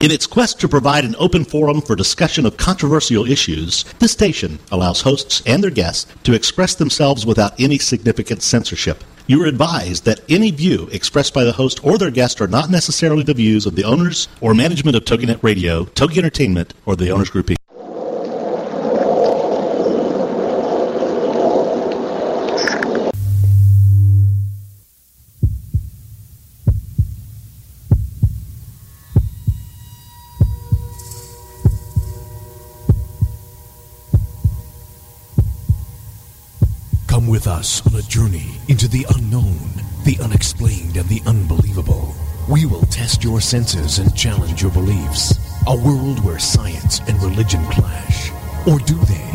In its quest to provide an open forum for discussion of controversial issues, this station allows hosts and their guests to express themselves without any significant censorship. You are advised that any view expressed by the host or their guest are not necessarily the views of the owners or management of TogiNet Radio, Togi Entertainment, or the owners group. Come with us on a journey into the unknown, the unexplained, and the unbelievable. We will test your senses and challenge your beliefs. A world where science and religion clash. Or do they?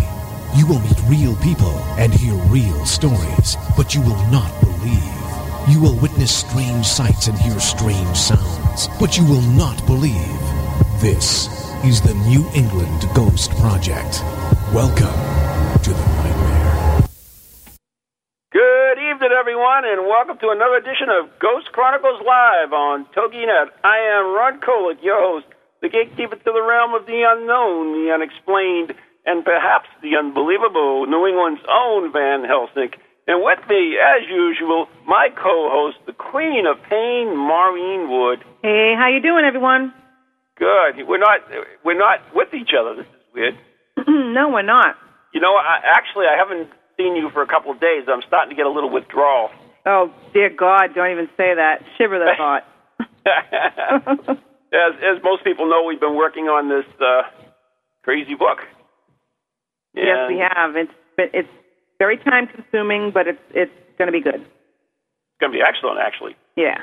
You will meet real people and hear real stories, but you will not believe. You will witness strange sights and hear strange sounds, but you will not believe. This is the New England Ghost Project. Welcome to the nightmare. Good evening, everyone, and welcome to another edition of Ghost Chronicles Live on TogiNet. I am Ron Kolick, your host, the gatekeeper to the realm of the unknown, the unexplained, and perhaps the unbelievable, New England's own Van Helsing. And with me, as usual, my co-host, the Queen of Pain, Maureen Wood. Hey, how you doing, everyone? Good. We're not we're not with each other. This is weird. no, we're not. You know, I, actually, I haven't seen you for a couple of days. I'm starting to get a little withdrawal. Oh, dear God, don't even say that. Shiver the thought. as, as most people know, we've been working on this uh, crazy book. yes, we And have. It's it's very time consuming, but it's it's going to be good. It's going to be excellent, actually. Yeah.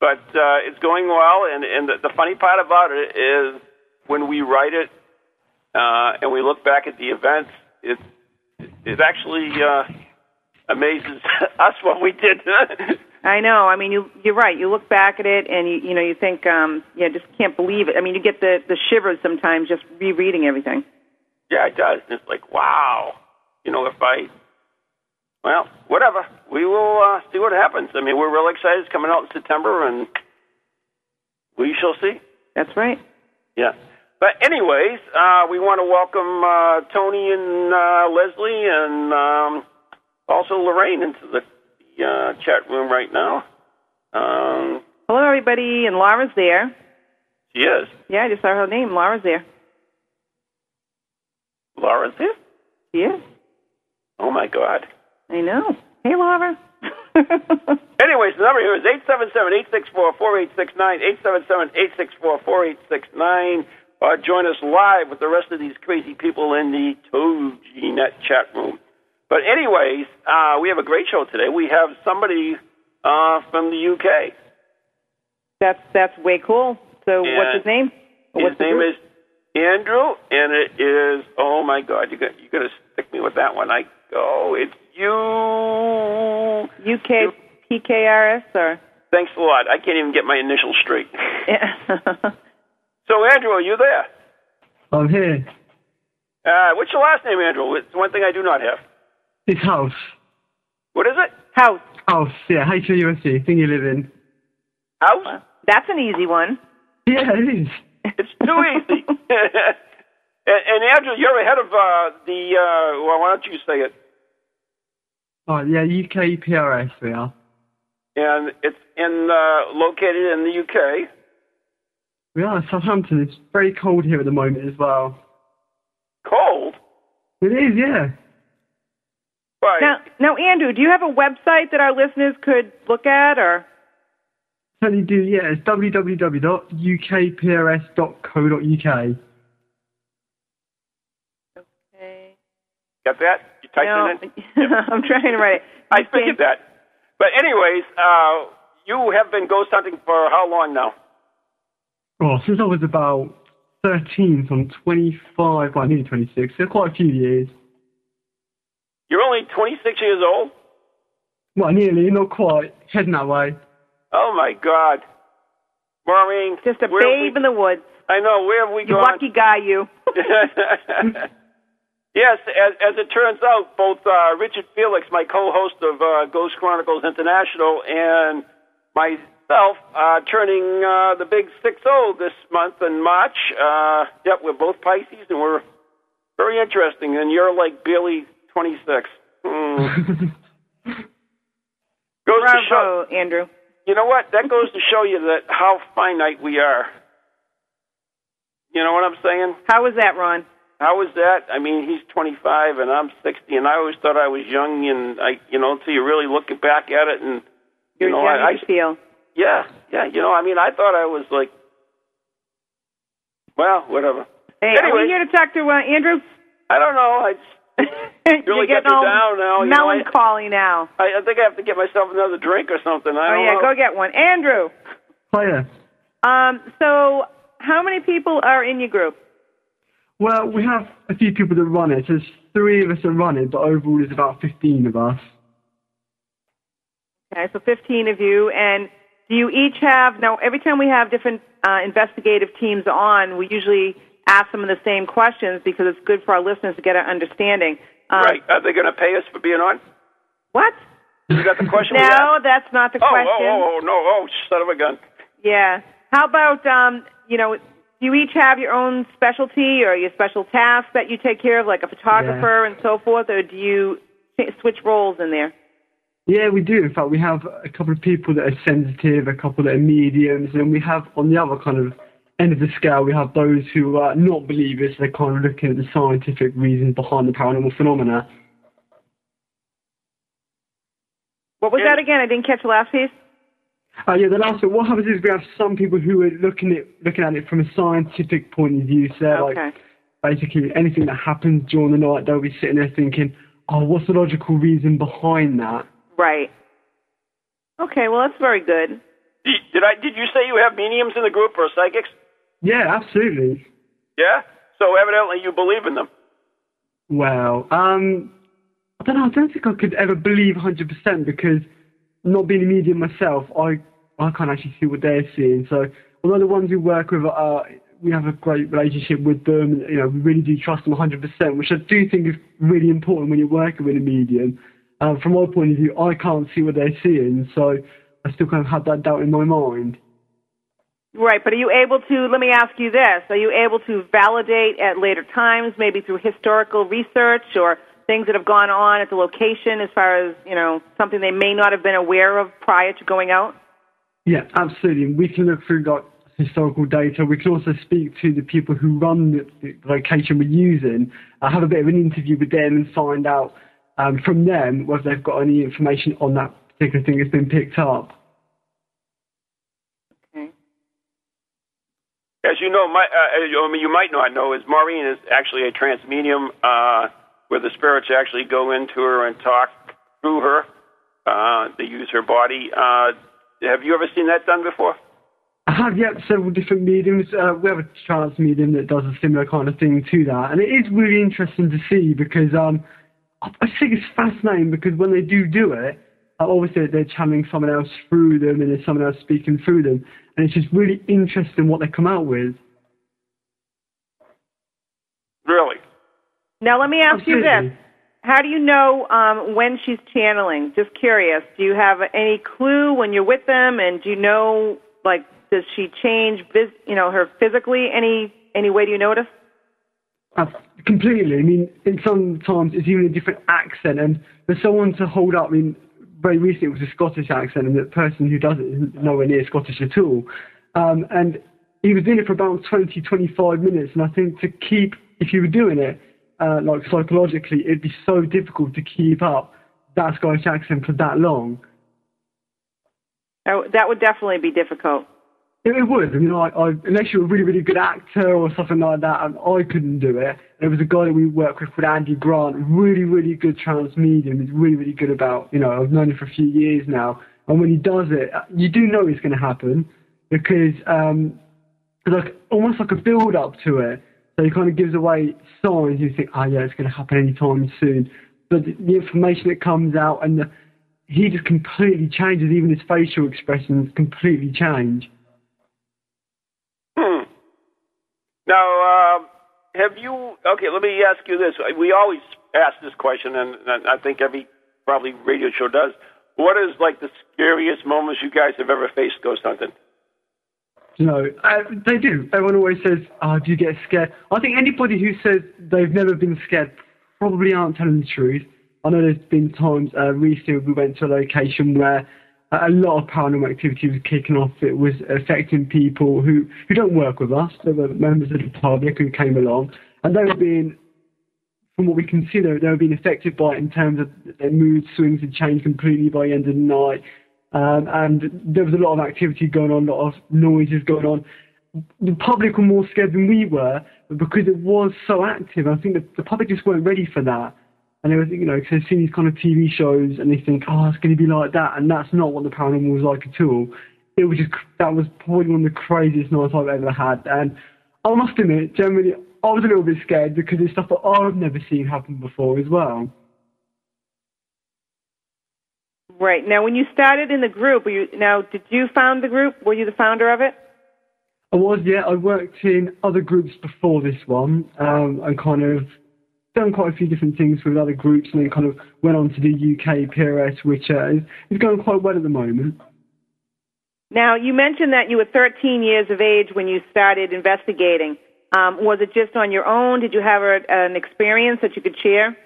But uh, it's going well, and, and the, the funny part about it is when we write it uh, and we look back at the events, it, it actually uh, amazes us what we did. I know. I mean, you you're right. You look back at it, and you you know you think, um, yeah, just can't believe it. I mean, you get the the shivers sometimes just rereading everything. yeah, it does. It's like, wow. You know, if I, well, whatever. We will uh, see what happens. I mean, we're real excited. It's coming out in September, and we shall see. That's right. Yeah. But anyways, uh, we want to welcome uh, Tony and uh, Leslie and um, also Lorraine into the, the uh, chat room right now. Um, Hello, everybody, and Laura's there. she is. Yeah, I just saw her name. Laura's there. Laura's here? She is. Oh, my God. I know. Hey, Laura. Anyways, the number here is 877-864-4869, 877-864-4869. Uh, join us live with the rest of these crazy people in the TogiNet chat room. But anyways, uh, we have a great show today. We have somebody uh, from the UK. that's that's way cool. So, Yeah. what's his name? His What's the name is Andrew, and it is oh my God, you got you're gonna stick me with that one. I go, it's you. UK PKRS or Thanks a lot. I can't even get my initials straight. yeah. So Andrew, are you there? I'm here. Uh, what's your last name, Andrew? It's one thing I do not have. It's house. What is it? House. House, yeah, H-O-U-S-E, thing you live in. House? That's an easy one. Yeah, it is. It's too easy. and, and Andrew, you're ahead of uh, the. Uh, well, why don't you say it? Oh, yeah, UK PRS we are. And it's in uh, located in the UK. We are in Southampton. It's very cold here at the moment as well. Cold. It is, yeah. Right. Now, now, Andrew, do you have a website that our listeners could look at, or Certainly do, yeah. It's www.ukprs.co.uk. Okay. Got that? You typed no? it in. I'm trying to write it. I figured that. But anyways, uh, you have been ghost hunting for how long now? Oh, since I was about 13, so I'm 25, well, nearly 26, so quite a few years. You're only 26 years old. Well, nearly, not quite. Heading that way. Oh my God, Maureen. Just a babe we- in the woods. I know. Where have we You gone? lucky guy, you. yes, as, as it turns out, both uh, Richard Felix, my co-host of uh, Ghost Chronicles International, and my myself, uh, turning uh, the big 6 0 this month in March. Uh, yep, we're both Pisces, and we're very interesting. And you're like barely 26. Mm. goes to show, Andrew. you know what? That goes to show you that how finite we are. You know what I'm saying? How was that, Ron? How is that? I mean, he's 25 and I'm 60, and I always thought I was young, and I, you know, until you really look back at it, and You're you know, young I, I feel. Yeah, yeah, you know, I mean, I thought I was like, well, whatever. Hey, are Anyway. we here to talk to uh, Andrew? I don't know. I, You're Really got getting me all down now, you know, I- now. I, I think I have to get myself another drink or something. I Oh don't yeah, know. go get one, Andrew. Hiya. Um, so how many people are in your group? Well, we have a few people that run it. There's three of us that run it, but overall there's about 15 of us. Okay, so 15 of you, and do you each have now? Every time we have different uh, investigative teams on, we usually ask them the same questions because it's good for our listeners to get an understanding. Um, right? Are they going to pay us for being on? What? You got the question? No, asked? that's not the Oh, question. oh, oh, no! Oh, son of a gun! Yeah. How about um, you know, do you each have your own specialty or your special task that you take care of, like a photographer and so forth, or do you switch roles in there? Yeah, we do. In fact, we have a couple of people that are sensitive, a couple that are mediums, and we have on the other kind of end of the scale, we have those who are not believers. They're kind of looking at the scientific reasons behind the paranormal phenomena. What was that again? I didn't catch the last piece. Uh, yeah, the last one. What happens is we have some people who are looking at looking at it from a scientific point of view. So Okay. like basically anything that happens during the night, they'll be sitting there thinking, "Oh, what's the logical reason behind that?" Right. Okay, well that's very good. Did, did I? Did you say you have mediums in the group or psychics? Yeah, absolutely. Yeah. So evidently you believe in them. Well, um, I don't know. I don't think I could ever believe 100% because not being a medium myself, I I can't actually see what they're seeing. So although the ones we work with are, we have a great relationship with them, you know, we really do trust them 100%, which I do think is really important when you're working with a medium. From my point of view, I can't see what they're seeing, so I still kind of have that doubt in my mind. Right, but are you able to, let me ask you this, are you able to validate at later times, maybe through historical research or things that have gone on at the location as far as, you know, something they may not have been aware of prior to going out? Yeah, absolutely. We can look through like historical data. We can also speak to the people who run the, the location we're using. Uh, have a bit of an interview with them and find out um, from them whether they've got any information on that particular thing that's been picked up. Okay. As you know, my, uh, I mean, you might not know, is Maureen is actually a trance medium, uh, where the spirits actually go into her and talk through her. Uh, they use her body. Uh, have you ever seen that done before? I have yet several different mediums. Uh, we have a trance medium that does a similar kind of thing to that, and it is really interesting to see because um, I I think it's fascinating because when they do do it, uh, obviously they're channeling someone else through them, and there's someone else speaking through them, and it's just really interesting what they come out with. Really? Now let me ask you this. How do you know um, when she's channeling? Just curious. Do you have any clue when you're with them, and do you know, like, does she change, vis- you know, her physically? Any any way do you notice? Completely. I mean, in sometimes it's even a different accent, and for someone to hold up, I mean, very recently it was a Scottish accent, and the person who does it is nowhere near Scottish at all. Um, and he was doing it for about 20, 25 minutes, and I think to keep, if you were doing it, uh, like psychologically, it'd be so difficult to keep up that Scottish accent for that long. Oh, that would definitely be difficult. It, it would. I mean, I, I, unless you're a really, really good actor or something like that, and I couldn't do it. There was a guy that we worked with called Andy Grant, really, really good trance medium. He's really, really good about, you know, I've known him for a few years now. And when he does it, you do know it's going to happen because um, like almost like a build up to it. So he kind of gives away signs. You think, oh yeah, it's going to happen anytime soon. But the, the information that comes out and the, he just completely changes. Even his facial expressions completely change. Now, um, have you? Okay, let me ask you this. We always ask this question, and, and I think every probably radio show does. what is like the scariest moments you guys have ever faced ghost hunting? No, uh, they do. Everyone always says, "Oh, do you get scared?" I think anybody who says they've never been scared probably aren't telling the truth. I know there's been times uh, recently we went to a location where a lot of paranormal activity was kicking off. It was affecting people who, who don't work with us. They were members of the public who came along, and they were being, from what we can see, they were, they were being affected by it in terms of their mood swings had changed completely by the end of the night. Um, and there was a lot of activity going on, a lot of noises going on. The public were more scared than we were, but because it was so active, I think the, the public just weren't ready for that. And they were, you know, because they've seen these kind of TV shows and they think, oh, it's going to be like that. And that's not what the paranormal was like at all. It was just, that was probably one of the craziest nights I've ever had. And I must admit, generally, I was a little bit scared because it's stuff that I've never seen happen before as well. Right. Now, when you started in the group, were you, now, did you found the group? Were you the founder of it? I was, yeah. I worked in other groups before this one um, and kind of done quite a few different things with other groups and then kind of went on to the UK PRS, which uh, is, is going quite well at the moment. Now, you mentioned that you were 13 years of age when you started investigating. Um, was it just on your own? Did you have a, an experience that you could share?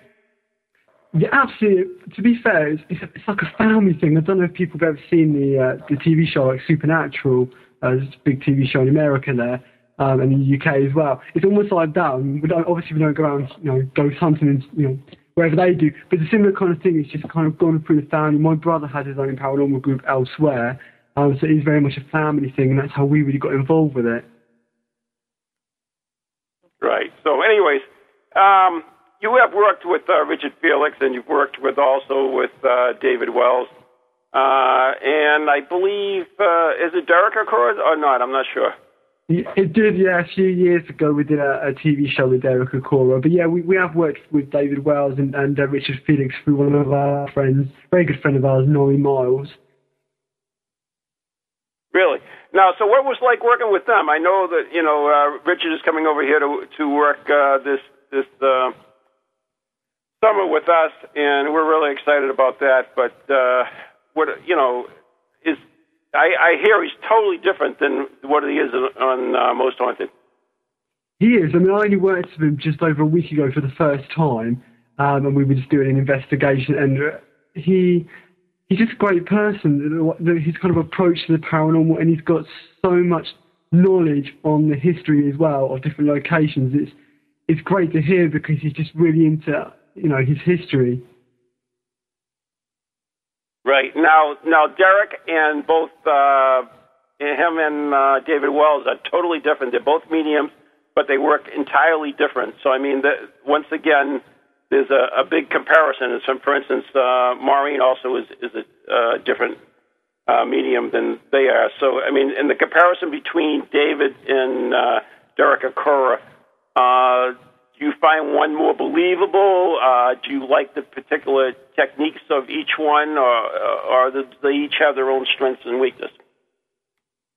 Yeah, absolutely. To be fair, it's, it's, it's, like a family thing. I don't know if people have ever seen the uh, the TV show like Supernatural. Uh, a big TV show in America there, um, and the UK as well. It's almost like that. We don't, obviously, we don't go around, you know, ghost hunting and you know wherever they do. But it's a similar kind of thing. It's just kind of gone through the family. My brother has his own paranormal group elsewhere, um, so it's very much a family thing, and that's how we really got involved with it. Right. So, anyways. Um you have worked with uh, Richard Felix, and you've worked with also with uh, David Wells, uh, and I believe uh, is it Derek Acorah or not? I'm not sure. It did, yeah. A few years ago, we did a, a TV show with Derek Acorah. But yeah, we, we have worked with David Wells and, and uh, Richard Felix through one of our friends, very good friend of ours, Norrie Miles. Really? Now, so what was like working with them? I know that you know uh, Richard is coming over here to to work uh, this this uh, summer with us, and we're really excited about that. But uh, what you know I, I hear he's totally different than what he is on uh, Most Haunted. He is. I mean, I only worked with him just over a week ago for the first time, um, and we were just doing an investigation. And uh, he he's just a great person. His kind of approach to the paranormal, and he's got so much knowledge on the history as well of different locations. It's it's great to hear because he's just really into you know his history. Right now, now Derek and both uh, him and uh, David Wells are totally different. They're both mediums, but they work entirely different. So I mean, the, once again, there's a, a big comparison. So, for instance, uh, Maureen also is is a uh, different uh, medium than they are. So I mean, in the comparison between David and uh, Derek Acorah, uh, do you find one more believable? Uh, do you like the particular techniques of each one, or, or do they each have their own strengths and weaknesses?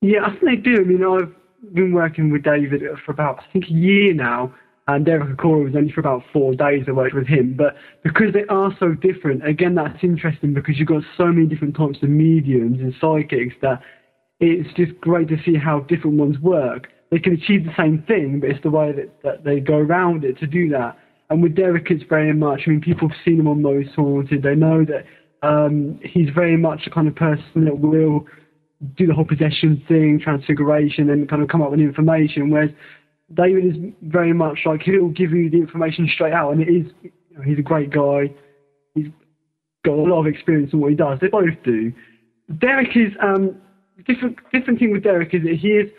Yeah, I think they do. I mean, I've been working with David for about, I think, a year now, and Derek Acorah was only for about four days I worked with him. But because they are so different, again, that's interesting because you've got so many different types of mediums and psychics that it's just great to see how different ones work they can achieve the same thing, but it's the way that, that they go around it to do that. And with Derek, it's very much, I mean, people have seen him on Most Haunted. They know that um, he's very much the kind of person that will do the whole possession thing, transfiguration, and kind of come up with information. Whereas David is very much like he'll give you the information straight out, and it is, you know, he's a great guy. He's got a lot of experience in what he does. They both do. Derek is um, different. Different thing with Derek is that he is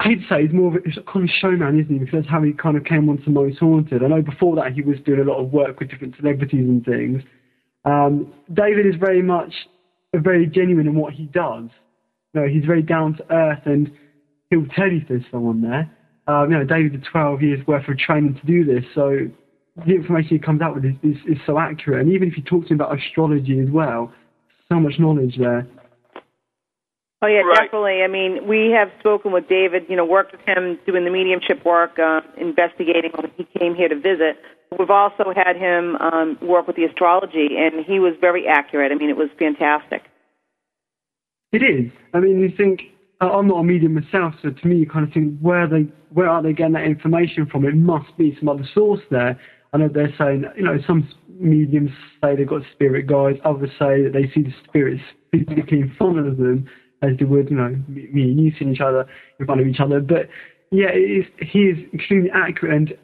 I'd say he's more of a, he's kind of showman, isn't he? Because that's how he kind of came onto Most Haunted. I know before that he was doing a lot of work with different celebrities and things. Um, David is very much very genuine in what he does. You know, he's very down to earth and he'll tell you if there's someone there. Um, you know, David had 12 years worth of training to do this, so the information he comes out with is, is, is so accurate. And even if you talk to him about astrology as well, so much knowledge there. Oh yeah, Right. definitely. I mean, we have spoken with David. You know, worked with him doing the mediumship work, uh, investigating when he came here to visit. We've also had him um, work with the astrology, and he was very accurate. I mean, it was fantastic. It is. I mean, you think uh, I'm not a medium myself, so to me, you kind of think where they where are they getting that information from? It must be some other source there. I know they're saying, you know, some mediums say they've got spirit guides. Others say that they see the spirits physically in front of them, as they would, you know, me and you seeing each other in front of each other. But yeah, is, he is extremely accurate. And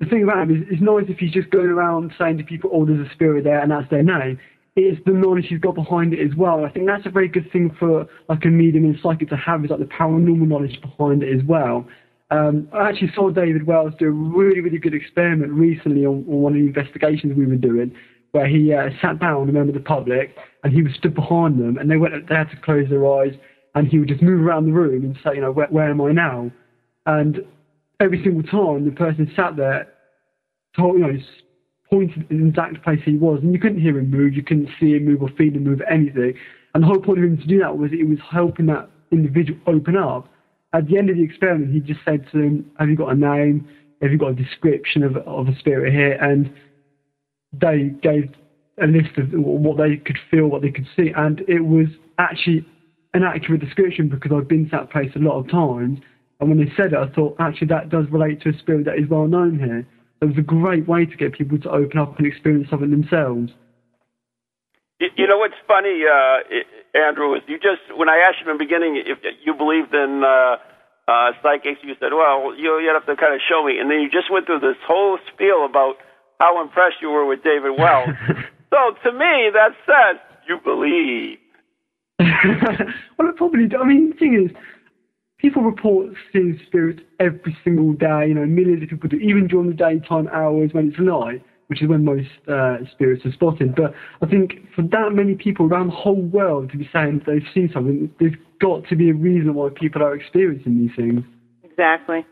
the thing about him is, it's not as if he's just going around saying to people, "Oh, there's a spirit there," and that's their name. It's the knowledge he's got behind it as well. I think that's a very good thing for like a medium and psychic to have is like the paranormal knowledge behind it as well. Um, I actually saw David Wells do a really, really good experiment recently on, on one of the investigations we were doing, where he uh, sat down with a member of the public and he was stood behind them, and they went, they had to close their eyes, and he would just move around the room and say, you know, where, where am I now? And every single time the person sat there, told, you know, pointed in the exact place he was, and you couldn't hear him move, you couldn't see him move or feel him move, anything. And the whole point of him to do that was it was helping that individual open up. At the end of the experiment, he just said to them, "Have you got a name? Have you got a description of of a spirit here?" And they gave a list of what they could feel, what they could see, and it was actually an accurate description because I've been to that place a lot of times. And when they said it, I thought actually that does relate to a spirit that is well known here. It was a great way to get people to open up and experience something themselves. You, you know what's funny, uh, Andrew, is you just when I asked you in the beginning if you believed in uh, uh, psychics, you said, "Well, you you have to kind of show me," and then you just went through this whole spiel about how impressed you were with David Wells. so to me, that says you believe. well, it probably. do. I mean, the thing is, people report seeing spirits every single day. You know, millions of people do, even during the daytime hours when it's light, which is when most uh, spirits are spotted. But I think for that many people around the whole world to be saying they've seen something, there's got to be a reason why people are experiencing these things. Exactly.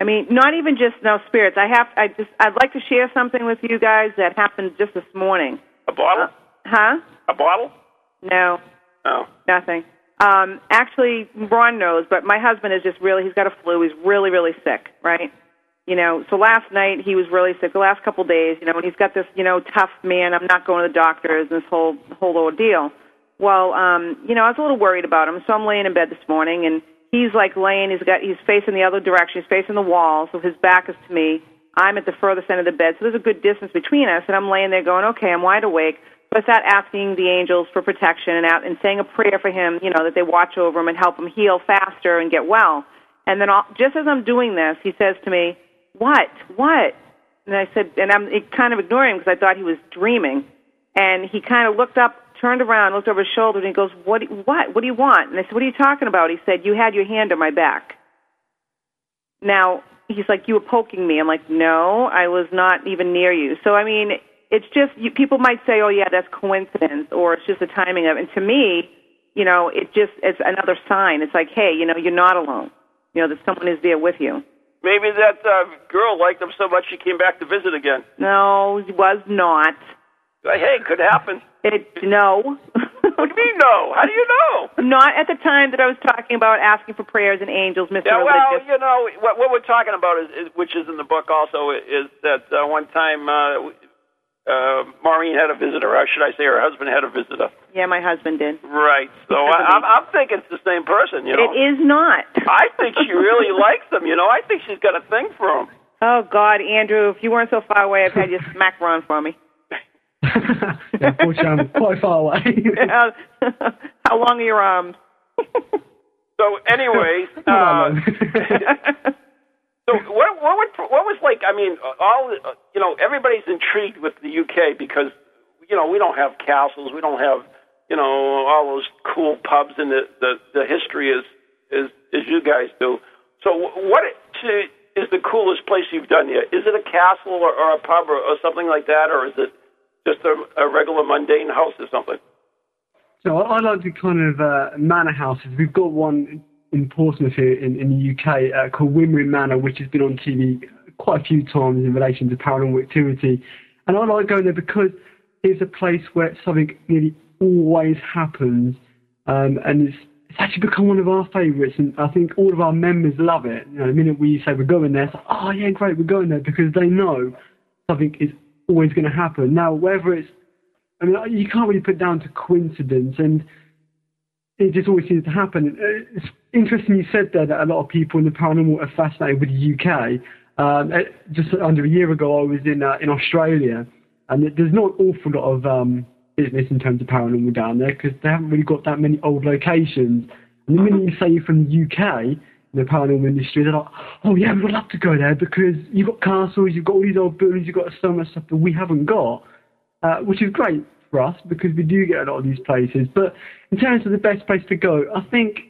I mean, not even just no spirits. I have. I just. I'd like to share something with you guys that happened just this morning. A bottle? Huh? A bottle? No, Oh. nothing. Um, actually, Ron knows, but my husband is just really. He's got a flu. He's really, really sick. Right. You know. So last night he was really sick. The last couple of days, you know, and he's got this, you know, tough man. I'm not going to the doctors. And this whole whole ordeal. Well, um, you know, I was a little worried about him, so I'm laying in bed this morning, and he's like laying. He's got he's facing the other direction. He's facing the wall, so his back is to me. I'm at the furthest end of the bed, so there's a good distance between us, and I'm laying there going, okay, I'm wide awake. But start asking the angels for protection and out and saying a prayer for him, you know, that they watch over him and help him heal faster and get well. And then all, just as I'm doing this, he says to me, "What? What?" And I said, and I'm kind of ignoring him because I thought he was dreaming. And he kind of looked up, turned around, looked over his shoulder, and he goes, "What? What? What do you want?" And I said, "What are you talking about?" He said, "You had your hand on my back." Now he's like, "You were poking me." I'm like, "No, I was not even near you." So I mean, it's just you, people might say, "Oh yeah, that's coincidence," or it's just the timing of. it. And to me, you know, it just it's another sign. It's like, hey, you know, you're not alone. You know, that someone is there with you. Maybe that uh, girl liked him so much she came back to visit again. No, it was not. Hey, could happen. It no. What do you mean, no? How do you know? Not at the time that I was talking about asking for prayers and angels, Mr. Yeah, well, Religious. you know what, what we're talking about is, is, which is in the book also, is that uh, one time uh, uh, Maureen had a visitor, or should I say, her husband had a visitor. Yeah, my husband did. Right. So I, I'm, I'm thinking it's the same person. You know. It is not. I think she really likes him. You know, I think she's got a thing for him. Oh God, Andrew, if you weren't so far away, I'd have had you smack run for me. yeah, unfortunately, I'm quite far away. How how long are your arms? So, anyways, Not uh, so what, what, would, what was like? I mean, all uh, you know, everybody's intrigued with the UK because you know we don't have castles, we don't have you know all those cool pubs, and the the, the history is is as you guys do. So, what to, is the coolest place you've done yet? Is it a castle or, or a pub or, or something like that, or is it just a, a regular mundane house or something? So I, like the kind of uh, manor houses. We've got one in Portsmouth here in, in the UK uh, called Wymering Manor, which has been on TV quite a few times in relation to paranormal activity. And I like going there because it's a place where something nearly always happens. um, and it's it's actually become one of our favourites, and I think all of our members love it. You know, the minute we say we're going there, it's like, oh yeah, great, we're going there because they know something is always going to happen. Now, whether it's, I mean, you can't really put down to coincidence, and it just always seems to happen. It's interesting you said there that a lot of people in the paranormal are fascinated with the UK. Um, uh, just under a year ago, I was in uh, in Australia, and there's not an awful lot of um, business in terms of paranormal down there because they haven't really got that many old locations. And the minute you say you're from the UK the paranormal industry, they're like, oh yeah, we'd love to go there because you've got castles, you've got all these old buildings, you've got so much stuff that we haven't got, uh, which is great for us because we do get a lot of these places. But in terms of the best place to go, I think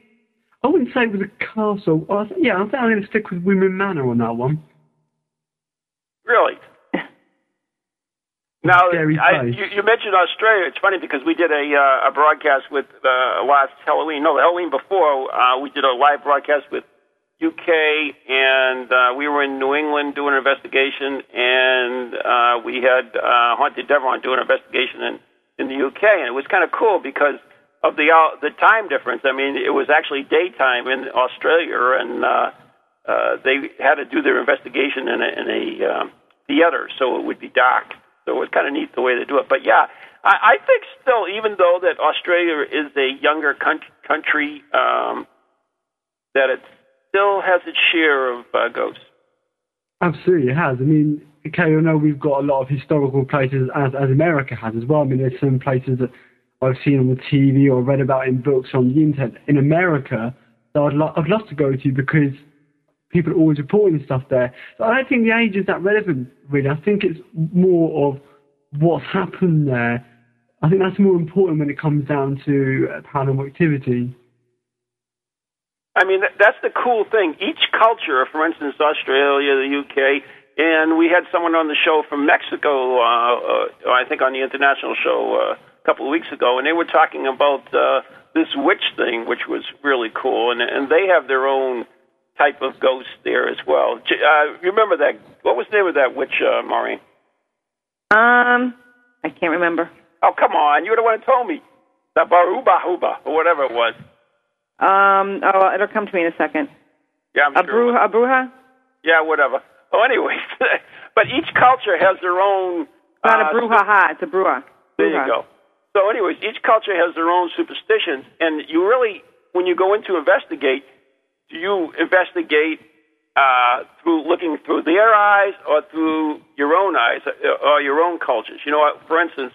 I wouldn't say it was a castle. I th- yeah, I think I'm going to stick with Wymering Manor on that one. Really? Now, I, you, you mentioned Australia. It's funny because we did a uh, a broadcast with uh, last Halloween. No, Halloween before, uh, we did a live broadcast with UK, and uh, we were in New England doing an investigation, and uh, we had uh, Haunted Devon doing an investigation in in the UK, and it was kind of cool because of the uh, the time difference. I mean, it was actually daytime in Australia, and uh, uh, they had to do their investigation in a, in a um, theater, so it would be dark. So it was kind of neat the way they do it. But yeah, I, I think still, even though that Australia is a younger country, country um, that it still has its share of uh, ghosts. Absolutely, it has. I mean, okay, I know we've got a lot of historical places, as, as America has as well. I mean, there's some places that I've seen on the TV or read about in books on the internet in America that I'd, lo- I'd love to go to because people are always reporting stuff there. So I don't think the age is that relevant, really. I think it's more of what's happened there. I think that's more important when it comes down to uh, paranormal activity. I mean, that's the cool thing. Each culture, for instance, Australia, the UK, and we had someone on the show from Mexico, uh, uh, I think on the international show uh, a couple of weeks ago, and they were talking about uh, this witch thing, which was really cool, and, and they have their own type of ghost there as well. Uh, remember that? What was the name of that witch, uh, Maureen? Um, I can't remember. Oh, come on. You're the one who told me. The Baruba Huba, or whatever it was. Um, oh, it'll come to me in a second. Yeah, I'm A sure. bruja, a bruja? Yeah, whatever. Oh, anyways. but each culture has their own. It's Not uh, a bruja, it's a bruja. There you go. So, anyways, each culture has their own superstitions, and you really, when you go in to investigate, do you investigate uh, through looking through their eyes or through your own eyes uh, or your own cultures? You know, what, for instance,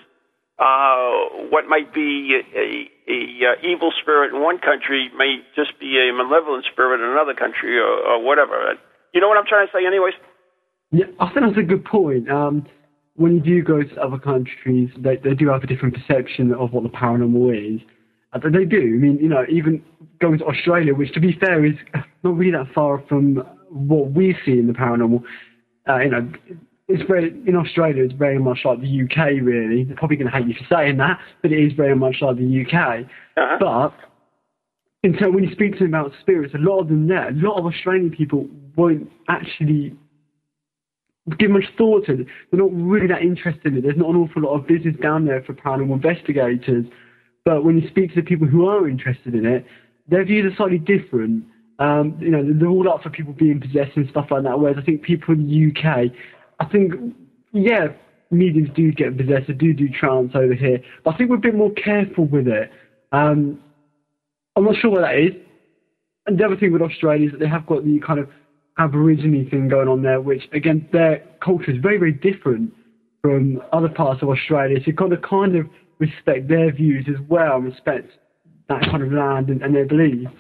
uh, what might be a, a, uh evil spirit in one country may just be a malevolent spirit in another country or, or whatever. You know what I'm trying to say, anyways? Yeah, I think that's a good point. Um, when you do go to other countries, they, they do have a different perception of what the paranormal is. Uh, they do. I mean, you know, even going to Australia, which to be fair is not really that far from what we see in the paranormal. Uh, you know, it's very in Australia. It's very much like the UK. Really, they're probably going to hate you for saying that, but it is very much like the UK. Uh-huh. But in terms, when you speak to them about spirits, a lot of them there, a lot of Australian people won't actually give much thought to it. They're not really that interested in it. There's not an awful lot of business down there for paranormal investigators. But when you speak to the people who are interested in it, their views are slightly different. Um, you know, they're all up for people being possessed and stuff like that. Whereas I think people in the UK, I think, yeah, mediums do get possessed, they do do trance over here. But I think we're a bit more careful with it. Um, I'm not sure what that is. And the other thing with Australia is that they have got the kind of Aborigine thing going on there, which again their culture is very, very different from other parts of Australia. So you've got to kind of respect their views as well and respect that kind of land and, and their beliefs.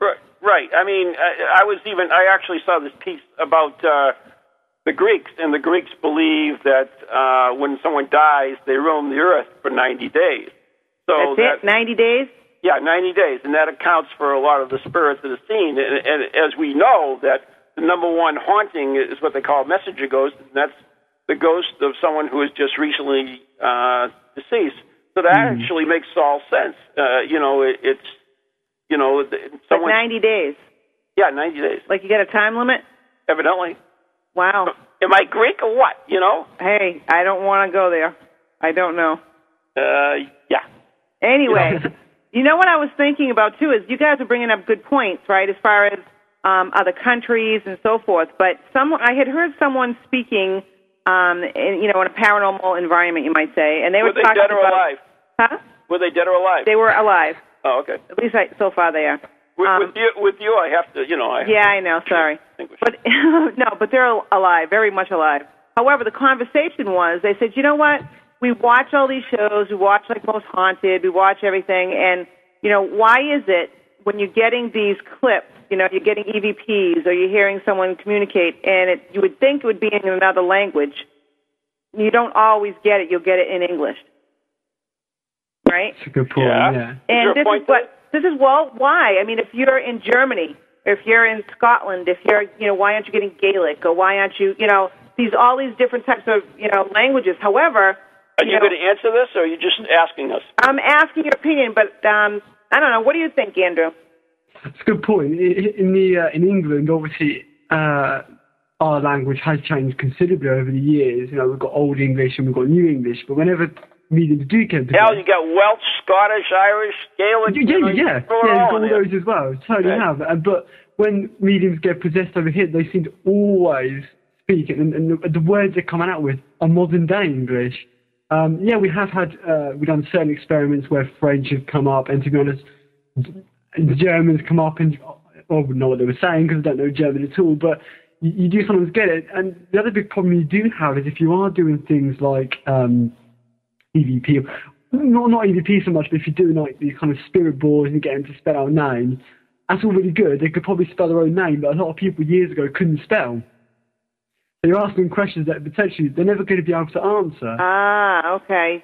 Right. Right. I mean, I, I was even. I actually saw this piece about uh, the Greeks, and the Greeks believe that uh, when someone dies, they roam the earth for ninety days. So That's it? 90 days? yeah, 90 days, and that accounts for a lot of the spirits that are seen. And, and as we know, that the number one haunting is what they call messenger ghost, and that's the ghost of someone who has just recently uh, deceased. So that actually makes all sense. Uh, you know, it, it's you know, th- Like 90 days. Yeah, 90 days, Like you got a time limit? evidently. Wow. Am I Greek or what? You know? Hey, I don't want to go there. I don't know. Uh, yeah. Anyway, you know what I was thinking about too is you guys are bringing up good points, right? As far as um, other countries and so forth. But some I had heard someone speaking, um, in, you know, in a paranormal environment, you might say, and they were, Were they talking dead or about, alive? Huh? Were they dead or alive? They were alive. oh, okay. At least I, so far they are. With, Um, with you, with you, I have to, you know, I. Yeah, I know. Sorry, but no, but they're alive, very much alive. However, the conversation was they said, you know what? We watch all these shows. We watch like Most Haunted. We watch everything, and you know why is it when you're getting these clips, you know, you're getting EVPs or you're hearing someone communicate, and it, you would think it would be in another language. You don't always get it. You'll get it in English, right? That's a good point. Yeah. Yeah. And a this point is to what this is. Well, why? I mean, if you're in Germany, or if you're in Scotland, if you're, you know, why aren't you getting Gaelic, or why aren't you, you know, these all these different types of, you know, languages. However, Are you you know, going to answer this, or are you just asking us? I'm asking your opinion, but um, I don't know. What do you think, Andrew? That's a good point. In the uh, in England, obviously, uh, our language has changed considerably over the years. You know, we've got Old English and we've got New English. But whenever mediums do come together, Hell, you got Welsh, Scottish, Irish, Gaelic. yeah, you know, yeah, you yeah, yeah. all We've got in all there. those as well. Totally Okay. have. Uh, but when mediums get possessed over here, they seem to always speak, and, and the, the words they're coming out with are modern day English. Um, yeah, we have had uh, we've done certain experiments where French have come up, and to be honest, the Germans come up and I wouldn't know what they were saying because I don't know German at all. But you, you do sometimes get it. And the other big problem you do have is if you are doing things like um, EVP, not not EVP so much, but if you're doing like these kind of spirit boards and you get them to spell out names, that's all really good. They could probably spell their own name, but a lot of people years ago couldn't spell. So you're asking questions that potentially they're never going to be able to answer. Ah, okay.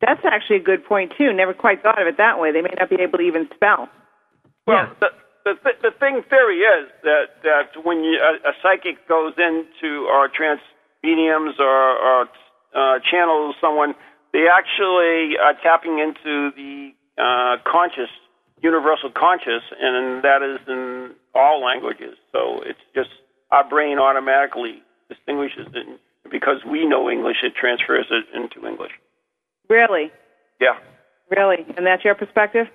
That's actually a good point too. Never quite thought of it that way. They may not be able to even spell. Well, Yeah. the, the th- the thing theory is that that when you, a, a psychic goes into or trance mediums or, or uh, channels someone, they actually are tapping into the uh, conscious, universal conscious, and that is in all languages. So it's just our brain automatically distinguishes it because we know English. It transfers it into English. Really, Yeah. really, and that's your perspective.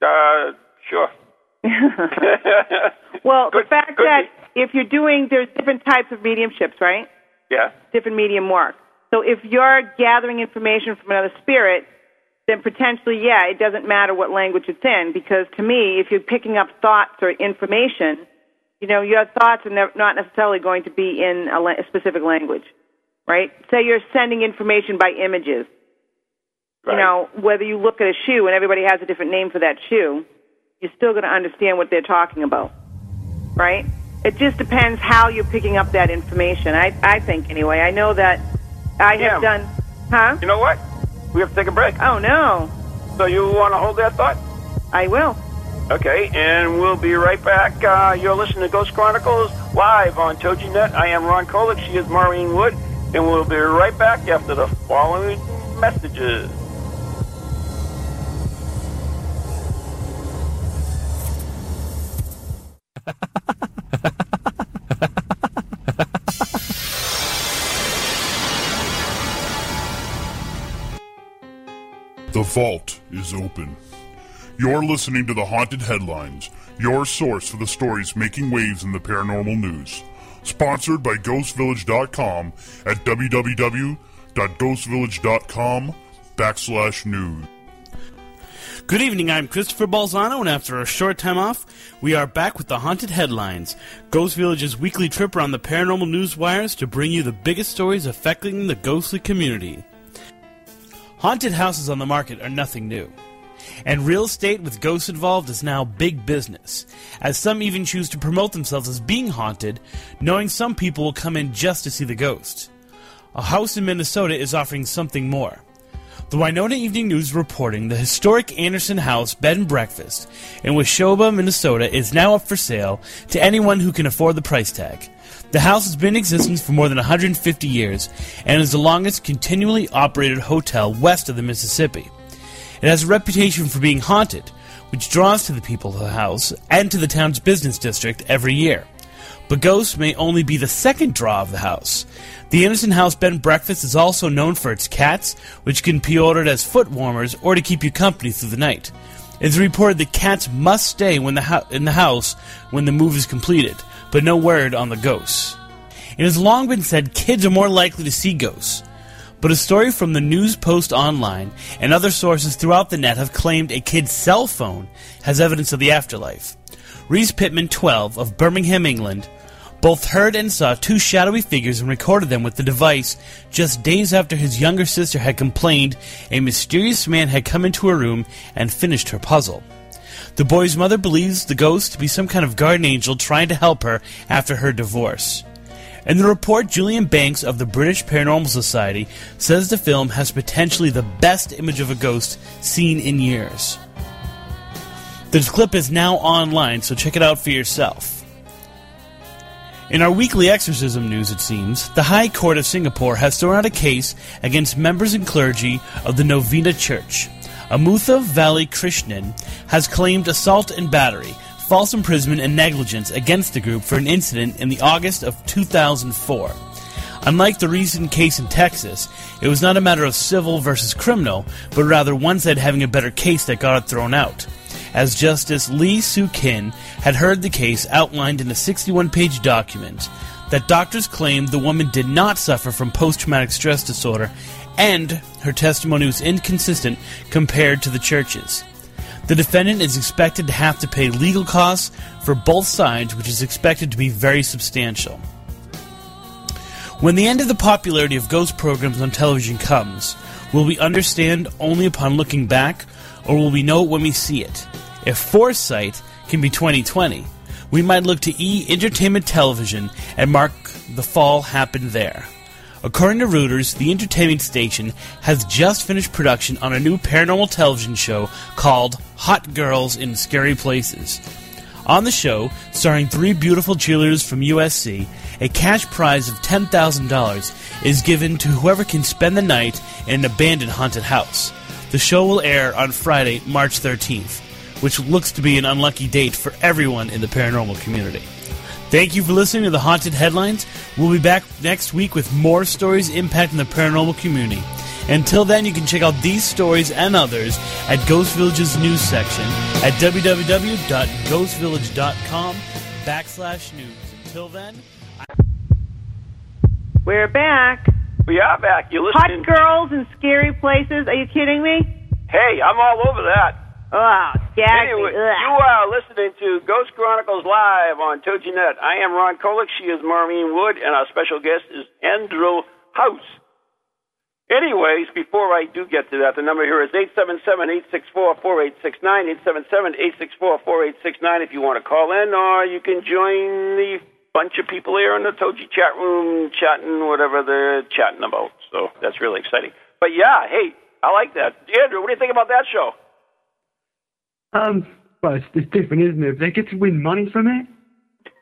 Uh, sure. well, Good- the fact good that if you're doing, there's different types of mediumships, right? Yeah. Different medium work. So if you're gathering information from another spirit, then potentially, yeah, it doesn't matter what language it's in, because to me, if you're picking up thoughts or information, you know, your thoughts are ne- not necessarily going to be in a, la- a specific language, right? Say you're sending information by images. Right. You know, whether you look at a shoe and everybody has a different name for that shoe, you're still going to understand what they're talking about, right? It just depends how you're picking up that information. I, I think anyway. I know that I have Yeah. done, huh? You know what? We have to take a break. Oh no, So you want to hold that thought? I will. Okay, and we'll be right back. Uh, you're listening to Ghost Chronicles live on TogiNet. I am Ron Kolick. She is Maureen Wood. And we'll be right back after the following messages. Vault is open. You're listening to the Haunted Headlines, your source for the stories making waves in the paranormal news. Sponsored by GhostVillage.com at www.ghostvillage.com backslash news. Good evening, I'm Christopher Balzano, and after a short time off, we are back with the Haunted Headlines, Ghost Village's weekly trip around the paranormal news wires to bring you the biggest stories affecting the ghostly community. Haunted houses on the market are nothing new. And real estate with ghosts involved is now big business, as some even choose to promote themselves as being haunted, knowing some people will come in just to see the ghost. A house in Minnesota is offering something more. The Winona Evening News reporting the historic Anderson House Bed and Breakfast in Wabasha, Minnesota is now up for sale to anyone who can afford the price tag. The house has been in existence for more than 150 years and is the longest continually operated hotel west of the Mississippi. It has a reputation for being haunted, which draws to the people of the house and to the town's business district every year. but ghosts may only be the second draw of the house. The Anderson House Bed and Breakfast is also known for its cats, which can be ordered as foot warmers or to keep you company through the night. It is reported that cats must stay when the ho- in the house when the move is completed, but no word on the ghosts. It has long been said kids are more likely to see ghosts. But a story from the News Post Online and other sources throughout the net have claimed a kid's cell phone has evidence of the afterlife. Reese Pittman, 12, of Birmingham, England, both heard and saw two shadowy figures and recorded them with the device just days after his younger sister had complained a mysterious man had come into her room and finished her puzzle. The boy's mother believes the ghost to be some kind of guardian angel trying to help her after her divorce. In the report, Julian Banks of the British Paranormal Society says the film has potentially the best image of a ghost seen in years. This clip is now online, so check it out for yourself. In our weekly exorcism news, it seems, the High Court of Singapore has thrown out a case against members and clergy of the Novena Church. Amutha Valli Krishnan has claimed assault and battery, false imprisonment, and negligence against the group for an incident in the August of 2004. Unlike the recent case in Texas, it was not a matter of civil versus criminal, but rather one side having a better case that got it thrown out. As Justice Lee Seiu Kin had heard the case outlined in a 61 page document, that doctors claimed the woman did not suffer from post traumatic stress disorder and her testimony was inconsistent compared to the church's. The defendant is expected to have to pay legal costs for both sides, which is expected to be very substantial. When the end of the popularity of ghost programs on television comes, will we understand only upon looking back, or will we know it when we see it? If foresight can be 2020, we might look to E Entertainment Television and mark the fall happened there. According to Reuters, the entertainment station has just finished production on a new paranormal television show called Hot Girls in Scary Places. On the show, starring three beautiful cheerleaders from USC, a cash prize of $10,000 is given to whoever can spend the night in an abandoned haunted house. The show will air on Friday, March 13th, which looks to be an unlucky date for everyone in the paranormal community. Thank you for listening to the Haunted Headlines. We'll be back next week with more stories impacting the paranormal community. Until then, you can check out these stories and others at Ghost Village's news section at www.ghostvillage.com backslash news. Until then, We're back. We are back. You're Hot girls in scary places. Are you kidding me? Hey, I'm all over that. Oh, Anyway, you are listening to Ghost Chronicles Live on TogiNet. I am Ron Kolick. She is Maureen Wood, and our special guest is Andrew House. Anyways, before I do get to that, the number here is 877-864-4869, 877-864-4869 if you want to call in, or you can join the bunch of people here in the Togi chat room chatting whatever they're chatting about. So that's really exciting. But yeah, hey, I like that. Andrew, what do you think about that show? Um, well, it's, it's different, isn't it? They get to win money from it.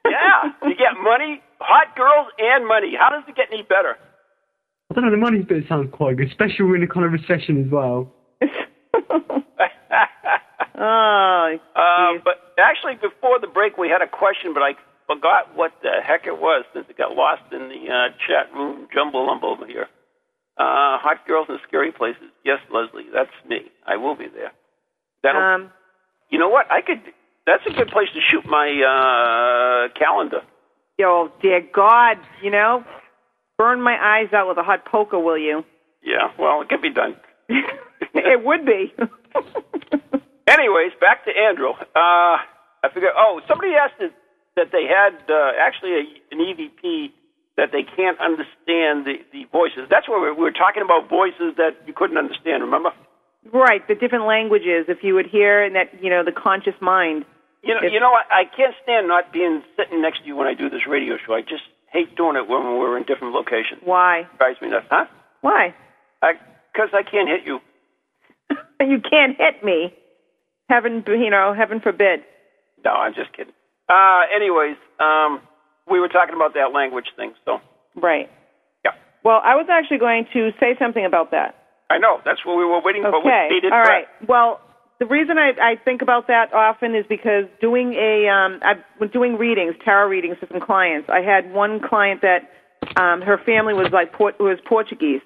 Yeah, you get money, hot girls, and money. How does it get any better? I don't know, the money bit sounds quite good, especially when we're in a kind of recession as well. Oh, Uh, but actually, before the break, we had a question, but I forgot what the heck it was since it got lost in the uh, chat room jumble lumble over here. Uh, hot girls in scary places. Yes, Leslie, that's me. I will be there. That'll, um, you know what? I could. That's a good place to shoot my uh, calendar. yo, dear God, you know, burn my eyes out with a hot poker, will you? Yeah, well, it can be done. it would be. Anyways, back to Andrew. Uh, I figure. Oh, somebody asked that, that they had uh, actually a, an EVP that they can't understand the, the voices. That's were, we were talking about voices that you couldn't understand. Remember? Right, the different languages. If you would hear that, you know, the conscious mind. You know, If- you know, I, I can't stand not being sitting next to you when I do this radio show. I just hate doing it when we're in different locations. Why? drives me nuts, huh? Why? Because I can't hit you. You can't hit me. Heaven, you know, heaven forbid. No, I'm just kidding. Uh, anyways, um, we were talking about that language thing, so Right. yeah. Well, I was actually going to say something about that. I know. That's what we were waiting for. Okay. With bated All breath. right. Well, the reason I, I think about that often is because doing a um, I've doing readings, tarot readings for some clients. I had one client that um, her family was like Port, was Portuguese,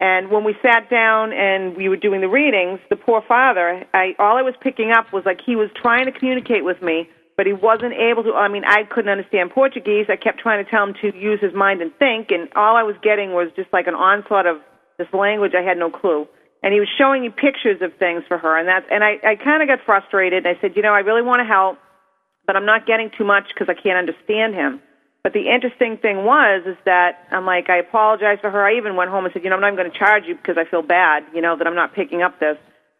and when we sat down and we were doing the readings, the poor father, I all I was picking up was like he was trying to communicate with me, but he wasn't able to. I mean, I couldn't understand Portuguese. I kept trying to tell him to use his mind and think, and all I was getting was just like an onslaught of this language I had no clue. And he was showing me pictures of things for her, and that's and I I kind of got frustrated. And I said, you know, I really want to help, but I'm not getting too much because I can't understand him. But the interesting thing was is that I'm like I apologized for her. I even went home and said, you know, I'm not going to charge you because I feel bad, you know, that I'm not picking up this.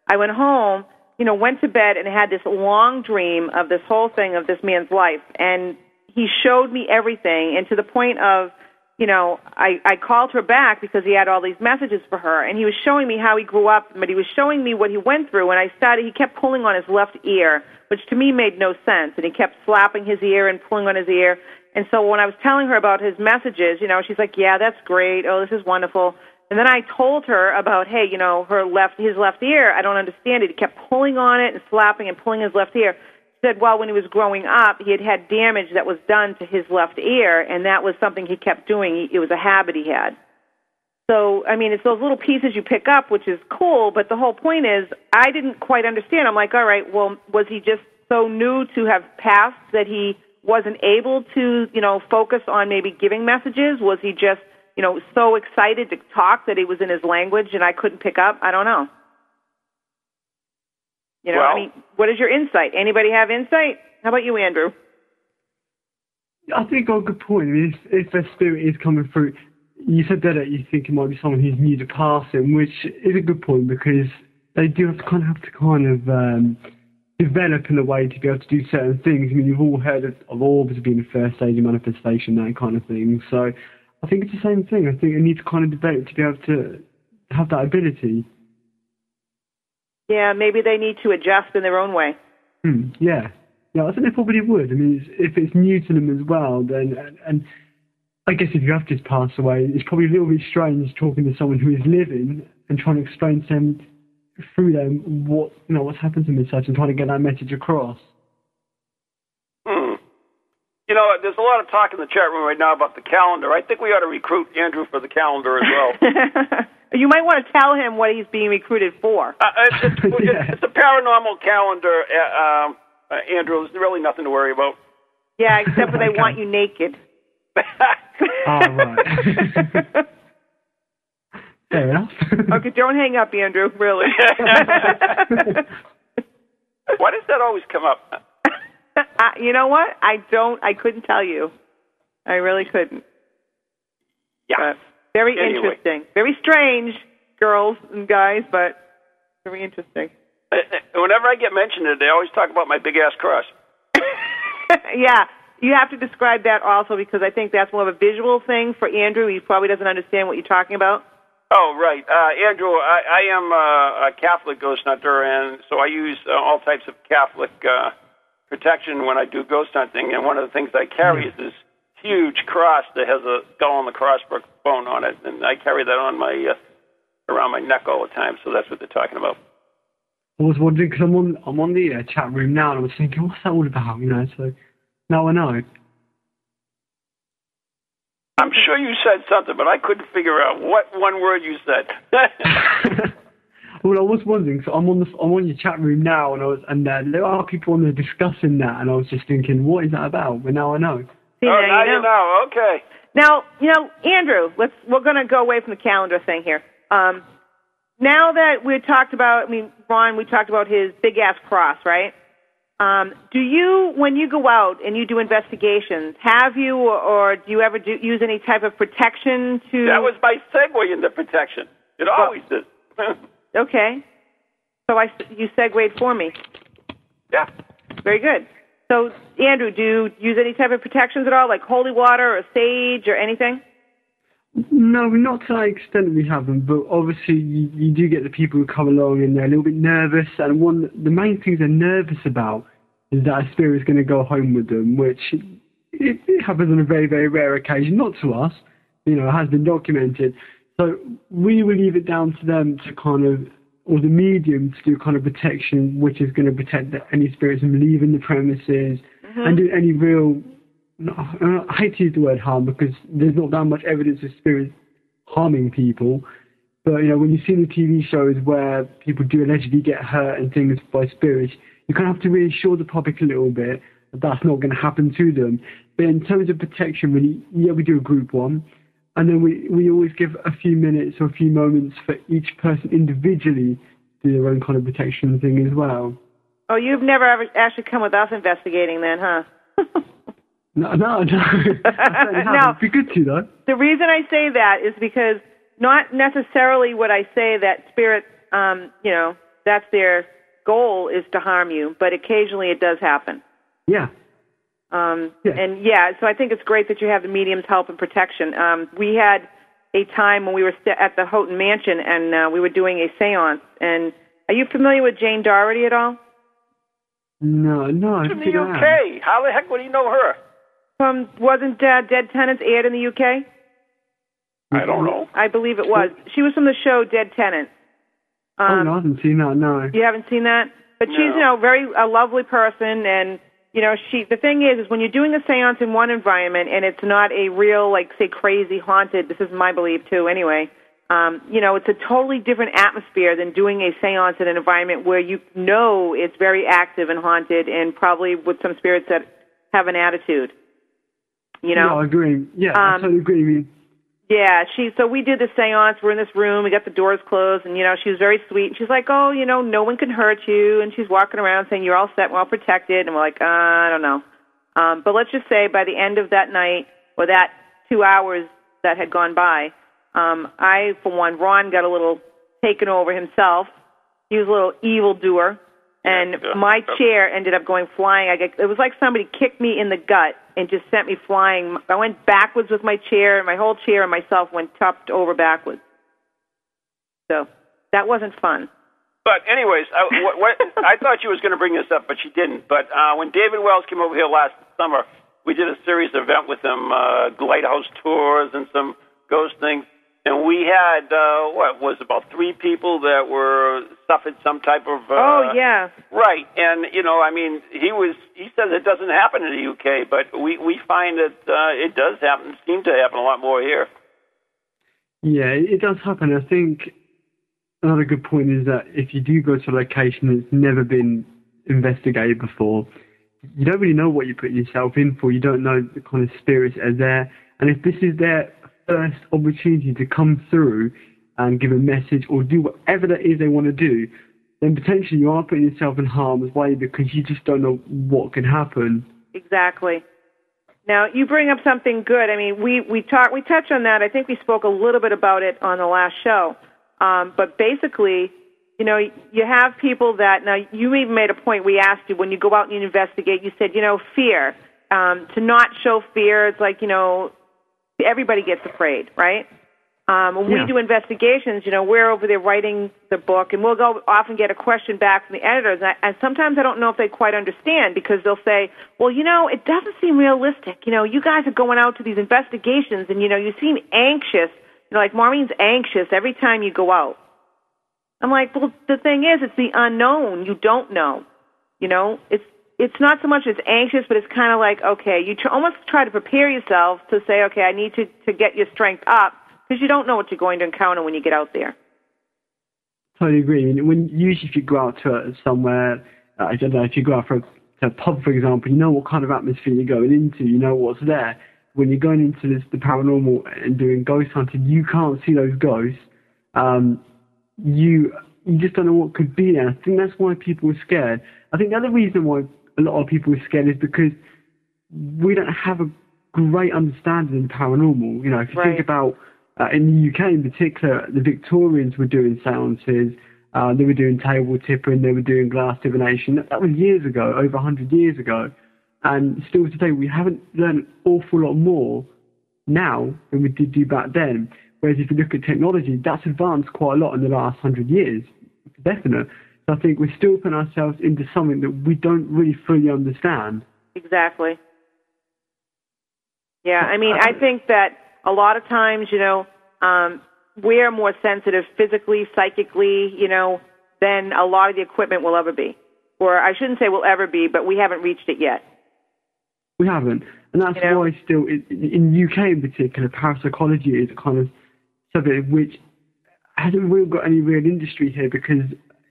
I went home, you know, went to bed and had this long dream of this whole thing of this man's life, and he showed me everything, and to the point of you know, I, I called her back because he had all these messages for her, and he was showing me how he grew up, but he was showing me what he went through. And I started, he kept pulling on his left ear, which to me made no sense, and he kept slapping his ear and pulling on his ear. And so when I was telling her about his messages, you know, she's like, "Yeah, that's great. Oh, this is wonderful." And then I told her about, hey, you know, her left, his left ear. I don't understand it. He kept pulling on it and slapping and pulling his left ear. Said, well, when he was growing up, he had had damage that was done to his left ear, and that was something he kept doing. It was a habit he had. So, I mean, it's those little pieces you pick up, which is cool, but the whole point is, I didn't quite understand. I'm like, all right, well, was he just so new to have passed that he wasn't able to, you know, focus on maybe giving messages? Was he just, you know, so excited to talk that he was in his language and I couldn't pick up? I don't know. You know, well, I mean, what is your insight? Anybody have insight? How about you, Andrew? I think got a good point. I mean, if, if their spirit is coming through, you said that you think it might be someone who's new to passing, which is a good point because they do have to kind of have to kind of um, develop in a way to be able to do certain things. I mean, you've all heard of, of orbs being the first stage of manifestation, that kind of thing. So I think it's the same thing. I think it needs to kind of develop to be able to have that ability. Yeah, maybe they need to adjust in their own way. Hmm, yeah. Yeah, I think they probably would. I mean, it's, if it's new to them as well, then, and, and I guess if you have just passed away, it's probably a little bit strange talking to someone who is living and trying to explain to them through them what you know what's happened to me such and trying to get that message across. Hmm. You know, there's a lot of talk in the chat room right now about the calendar. I think we ought to recruit Andrew for the calendar as well. you might want to tell him what he's being recruited for. Uh, it's, it's, Yeah. it's a paranormal calendar, uh, um, uh, Andrew. There's really nothing to worry about. Yeah, except for they Okay. want you naked. Oh, right. Fair enough. okay, don't hang up, Andrew. Really. Why does that always come up? uh, you know what? I don't. I couldn't tell you. I really couldn't. Yeah. But very Anyway. interesting. Very strange, girls and guys, but very interesting. Whenever I get mentioned, they always talk about my big ass cross. yeah, you have to describe that also because I think that's more of a visual thing for Andrew. He probably doesn't understand what you're talking about. Oh, right. Uh, Andrew, I, I am uh, a Catholic ghost hunter, and so I use uh, all types of Catholic uh, protection when I do ghost hunting. And one of the things I carry is this huge cross that has a skull and the crossbone on it, and I carry that on my uh, around my neck all the time. So that's what they're talking about. I was wondering because I'm on I'm on the uh, chat room now, and I was thinking, what's that all about? You know, so now I know. I'm sure you said something, but I couldn't figure out what one word you said. well, I was wondering. So I'm on the I'm on your chat room now, and I was and uh, there are people on there discussing that, and I was just thinking, what is that about? But now I know. See, oh, now now you know. Okay. Now, you know, Andrew, let's we're going to go away from the calendar thing here. Um, now that we talked about, I mean, Ron, we talked about his big ass cross, right? Um, do you, when you go out and you do investigations, have you or, or do you ever do, use any type of protection to? That was my segue into protection. It always is. okay. So I, you segued for me. yeah. Very good. So, Andrew, do you use any type of protections at all, like holy water or sage or anything? No, not to that extent we haven't, but obviously you, you do get the people who come along and they're a little bit nervous, and one the main things they're nervous about is that a spirit is going to go home with them, which it, it happens on a very, very rare occasion, not to us, you know, it has been documented. So we will leave it down to them to kind of or the medium to do kind of protection, which is going to protect the, any spirits from leaving the premises mm-hmm. and do any real. I hate to use the word harm because there's not that much evidence of spirits harming people. But you know, when you see the TV shows where people do allegedly get hurt and things by spirits, you kind of have to reassure the public a little bit that that's not going to happen to them. But in terms of protection, really, yeah, we do a group one, and then we we always give a few minutes or a few moments for each person individually to do their own kind of protection thing as well. Oh, you've never ever actually come with us investigating then, huh? No, no, no. I certainly haven't. No. It'd be good to though. The reason I say that is because not necessarily would I say that spirit, um, you know, that's their goal is to harm you, but occasionally it does happen. Yeah. Um, Yeah. And yeah, so I think it's great that you have the medium's help and protection. Um, we had a time when we were st- at the Houghton Mansion and uh, we were doing a séance. And are you familiar with Jane Doherty at all? No, no. I in don't the think UK. How the heck would he know her? From wasn't uh, Dead Tenants aired in the UK? I don't know. I believe it was. She was from the show Dead Tenants. oh Um, no, I haven't seen that. No. You haven't seen that, but she's you know very a lovely person, and you know she. The thing is, is when you're doing a séance in one environment and it's not a real like say crazy haunted. This is my belief too. Anyway, um, you know it's a totally different atmosphere than doing a séance in an environment where you know it's very active and haunted, and probably with some spirits that have an attitude. You know. No, I agree. Yeah, I Um, totally agree. with you. Yeah, she. So we did the séance. We're in this room. We got the doors closed, and you know she was very sweet. She's like, "Oh, you know, no one can hurt you." And she's walking around saying, "You're all set, we're all protected." And we're like, uh, "I don't know." Um, but let's just say by the end of that night, or that two hours that had gone by, um, I, for one, Ron got a little taken over himself. He was a little evil doer, and Yeah, my chair ended up going flying. I get, it was like somebody kicked me in the gut and just sent me flying. I went backwards with my chair, and my whole chair and myself went topped over backwards. So that wasn't fun. But anyways, I, what, what, I thought she was going to bring this up, but she didn't. But uh, when David Wells came over here last summer, we did a series of event with him, uh, lighthouse tours and some ghost things. And we had uh, what was about three people that were suffered some type of. Uh, oh yeah, Right, and you know, I mean, he was. He says it doesn't happen in the UK, but we we find that uh, it does happen. Seem to happen a lot more here. Yeah, it it does happen. I think another good point is that if you do go to a location that's never been investigated before, you don't really know what you're putting yourself in for. You don't know the kind of spirits that are there. And if this is their first opportunity to come through and give a message or do whatever that is they want to do, then potentially you are putting yourself in harm's way because you just don't know what can happen. exactly. Now you bring up something good. I mean, we we talk we touch on that. I think we spoke a little bit about it on the last show. Um, but basically, you know, you have people that now you even made a point. We asked you when you go out and you investigate. You said, you know, fear. Um, to not show fear, it's like you know, everybody gets afraid, right? Um, when Yeah. we do investigations, you know, we're over there writing the book, and we'll go often get a question back from the editors, and, I, and sometimes I don't know if they quite understand because they'll say, "Well, you know, it doesn't seem realistic. You know, you guys are going out to these investigations, and you know, you seem anxious. You know, like Maureen's anxious every time you go out." I'm like, "Well, the thing is, it's the unknown. You don't know. You know, it's it's not so much as anxious, but it's kind of like, okay, you tr- almost try to prepare yourself to say, okay, I need to to get your strength up because you don't know what you're going to encounter when you get out there. Totally agree. When usually if you go out to somewhere, uh, I don't know, if you go out for a, to a pub, for example, you know what kind of atmosphere you're going into. You know what's there. When you're going into this, the paranormal and doing ghost hunting, you can't see those ghosts. Um, you you just don't know what could be there. I think that's why people are scared. I think the other reason why a lot of people are scared is because we don't have a great understanding of the paranormal. You know, if you Right. think about uh, in the UK in particular, the Victorians were doing seances, uh, they were doing table tipping, they were doing glass divination. That, that was years ago, over 100 years ago. And still today, we haven't learned an awful lot more now than we did do back then. Whereas if you look at technology, that's advanced quite a lot in the last 100 years, definite. I think we're still putting ourselves into something that we don't really fully understand. Exactly. Yeah, I mean, I think that a lot of times, you know, um, we're more sensitive physically, psychically, you know, than a lot of the equipment will ever be. Or I shouldn't say will ever be, but we haven't reached it yet. We haven't, and that's You know? why still in, in the UK in particular, parapsychology is a kind of subject which hasn't really got any real industry here because,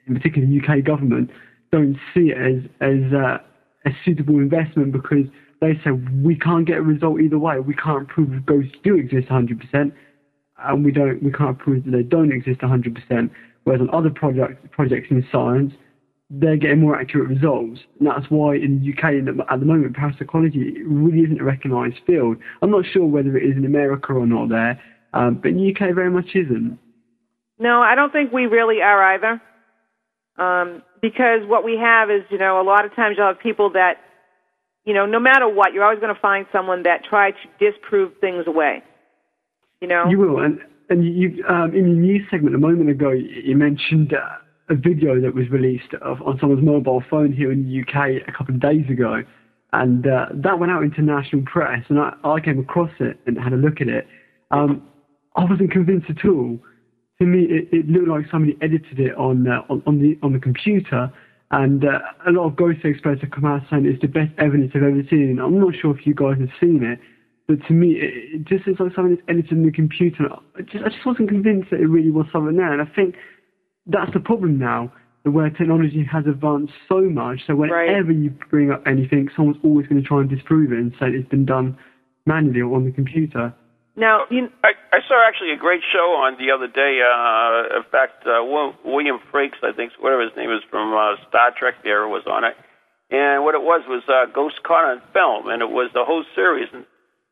in particular, the UK government don't see it as as uh, a suitable investment because they say we can't get a result either way. We can't prove ghosts do exist 100%, and we don't we can't prove that they don't exist 100%. Whereas on other project, projects in science, they're getting more accurate results. And that's why in the UK at the moment, parapsychology really isn't a recognised field. I'm not sure whether it is in America or not there, um, but in the UK very much isn't. No, I don't think we really are either. Um, because what we have is, you know, a lot of times you'll have people that, you know, no matter what, you're always going to find someone that try to disprove things away. You know? You will, and and you um, in your news segment a moment ago, you mentioned uh, a video that was released of, on someone's mobile phone here in the UK a couple of days ago, and uh, that went out into national press, and I, I came across it and had a look at it. Um, I wasn't convinced at all. To me, it, it looked like somebody edited it on uh, on, on the on the computer, and uh, a lot of ghost experts have come out saying it's the best evidence they've ever seen. I'm not sure if you guys have seen it, but to me, it, it just looks like something that's edited in the computer. I just, I just wasn't convinced that it really was something there, and I think that's the problem now, where technology has advanced so much. So whenever you bring up anything, someone's always going to try and disprove it and say it's been done manually or on the computer. Now, you, I, I saw actually a great show on the other day. Uh, in fact, uh, William Frakes, I think, whatever his name is from uh, Star Trek, there was on it. And what it was was uh, Ghost Caught on film, and it was the whole series. And,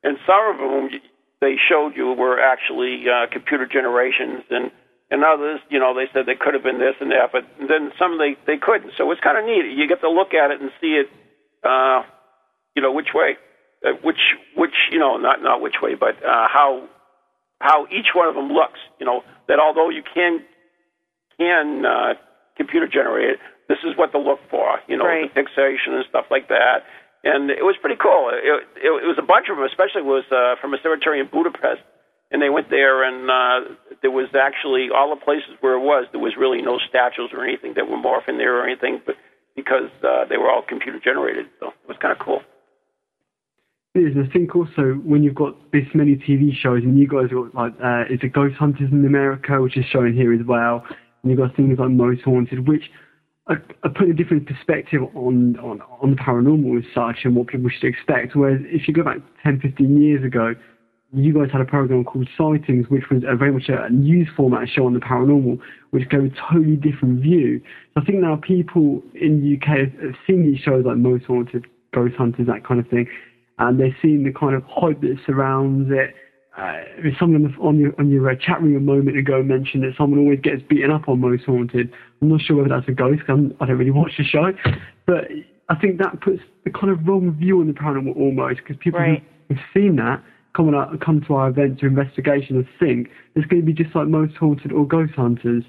and some of them they showed you were actually uh, computer generations, and and others, you know, they said they could have been this and that, but then some they they couldn't. So it's kind of neat. You get to look at it and see it, uh, you know, which way, uh, which which you know, not not which way, but uh, how how each one of them looks. You know, that although you can can uh, computer generate it, this is what to look for. You know, Right. the fixation and stuff like that. And it was pretty cool. It, it, it was a bunch of them, especially was uh, from a cemetery in Budapest and they went there and uh, there was actually all the places where it was there was really no statues or anything that were morphing there or anything but because uh, they were all computer generated so it was kind of cool And I think also when you've got this many TV shows, and you guys got like, uh, is it Ghost Hunters in America, which is shown here as well, and you've got things like Most Haunted, which are, are putting a different perspective on, on, on the paranormal as such and what people should expect. Whereas if you go back 10, 15 years ago, you guys had a program called Sightings, which was a very much a news format show on the paranormal, which gave a totally different view. So I think now people in the UK have seen these shows like Most Haunted, Ghost Hunters, that kind of thing, and they're seeing the kind of hype that surrounds it. Uh, someone on, your on your uh, chat room a moment ago mentioned that someone always gets beaten up on Most Haunted. I'm not sure whether that's a ghost. I'm, I don't really watch the show, but I think that puts the kind of wrong view on the paranormal almost because people Right. who've seen that come on come to our events or and think it's going to be just like Most Haunted or Ghost Hunters.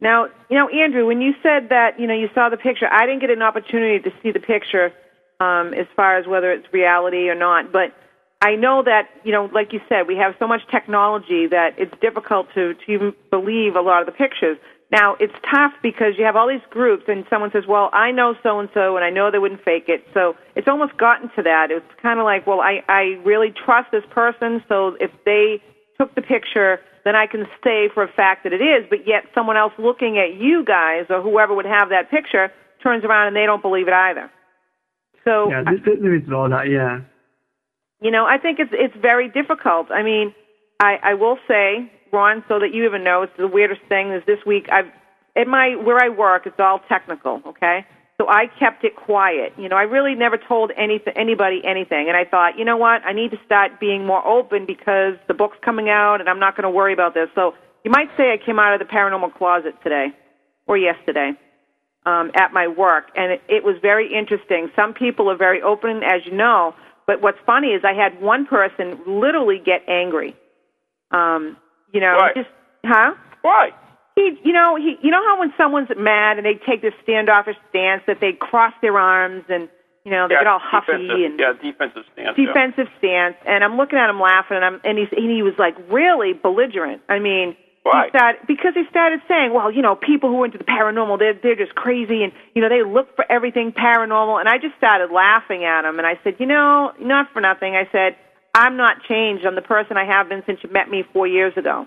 Now, you know, Andrew, when you said that, you know, you saw the picture, I didn't get an opportunity to see the picture um, as far as whether it's reality or not. But I know that, you know, like you said, we have so much technology that it's difficult to, to even believe a lot of the pictures. Now, it's tough because you have all these groups and someone says, well, I know so and so and I know they wouldn't fake it. So it's almost gotten to that. It's kind of like, well, I, I really trust this person, so if they took the picture, then I can say for a fact that it is, but yet someone else looking at you guys or whoever would have that picture turns around and they don't believe it either. So Yeah, there, is a lot of that. Yeah. you know, I think it's it's very difficult. I mean, I I will say, Ron, so that you even know, it's the weirdest thing is this week I've at my where I work, it's all technical, okay? So I kept it quiet. You know, I really never told anything anybody anything, and I thought, you know what, I need to start being more open because the book's coming out, and I'm not going to worry about this. So you might say I came out of the paranormal closet today or yesterday um, at my work, and it, it was very interesting. Some people are very open, as you know, but what's funny is I had one person literally get angry. Um, you know, Why? just huh? why He, you know, he, you know how when someone's mad and they take this standoffish stance that they cross their arms and you know they yeah, get all huffy and yeah defensive stance yeah. defensive stance and I'm looking at him laughing and I'm and he's and he was like really belligerent. I mean, Why? he started because he started saying, well, you know, people who are into the paranormal, they're they're just crazy, and you know, they look for everything paranormal. And I just started laughing at him, and I said, you know, not for nothing. I said, I'm not changed. I'm the person I have been since you met me four years ago.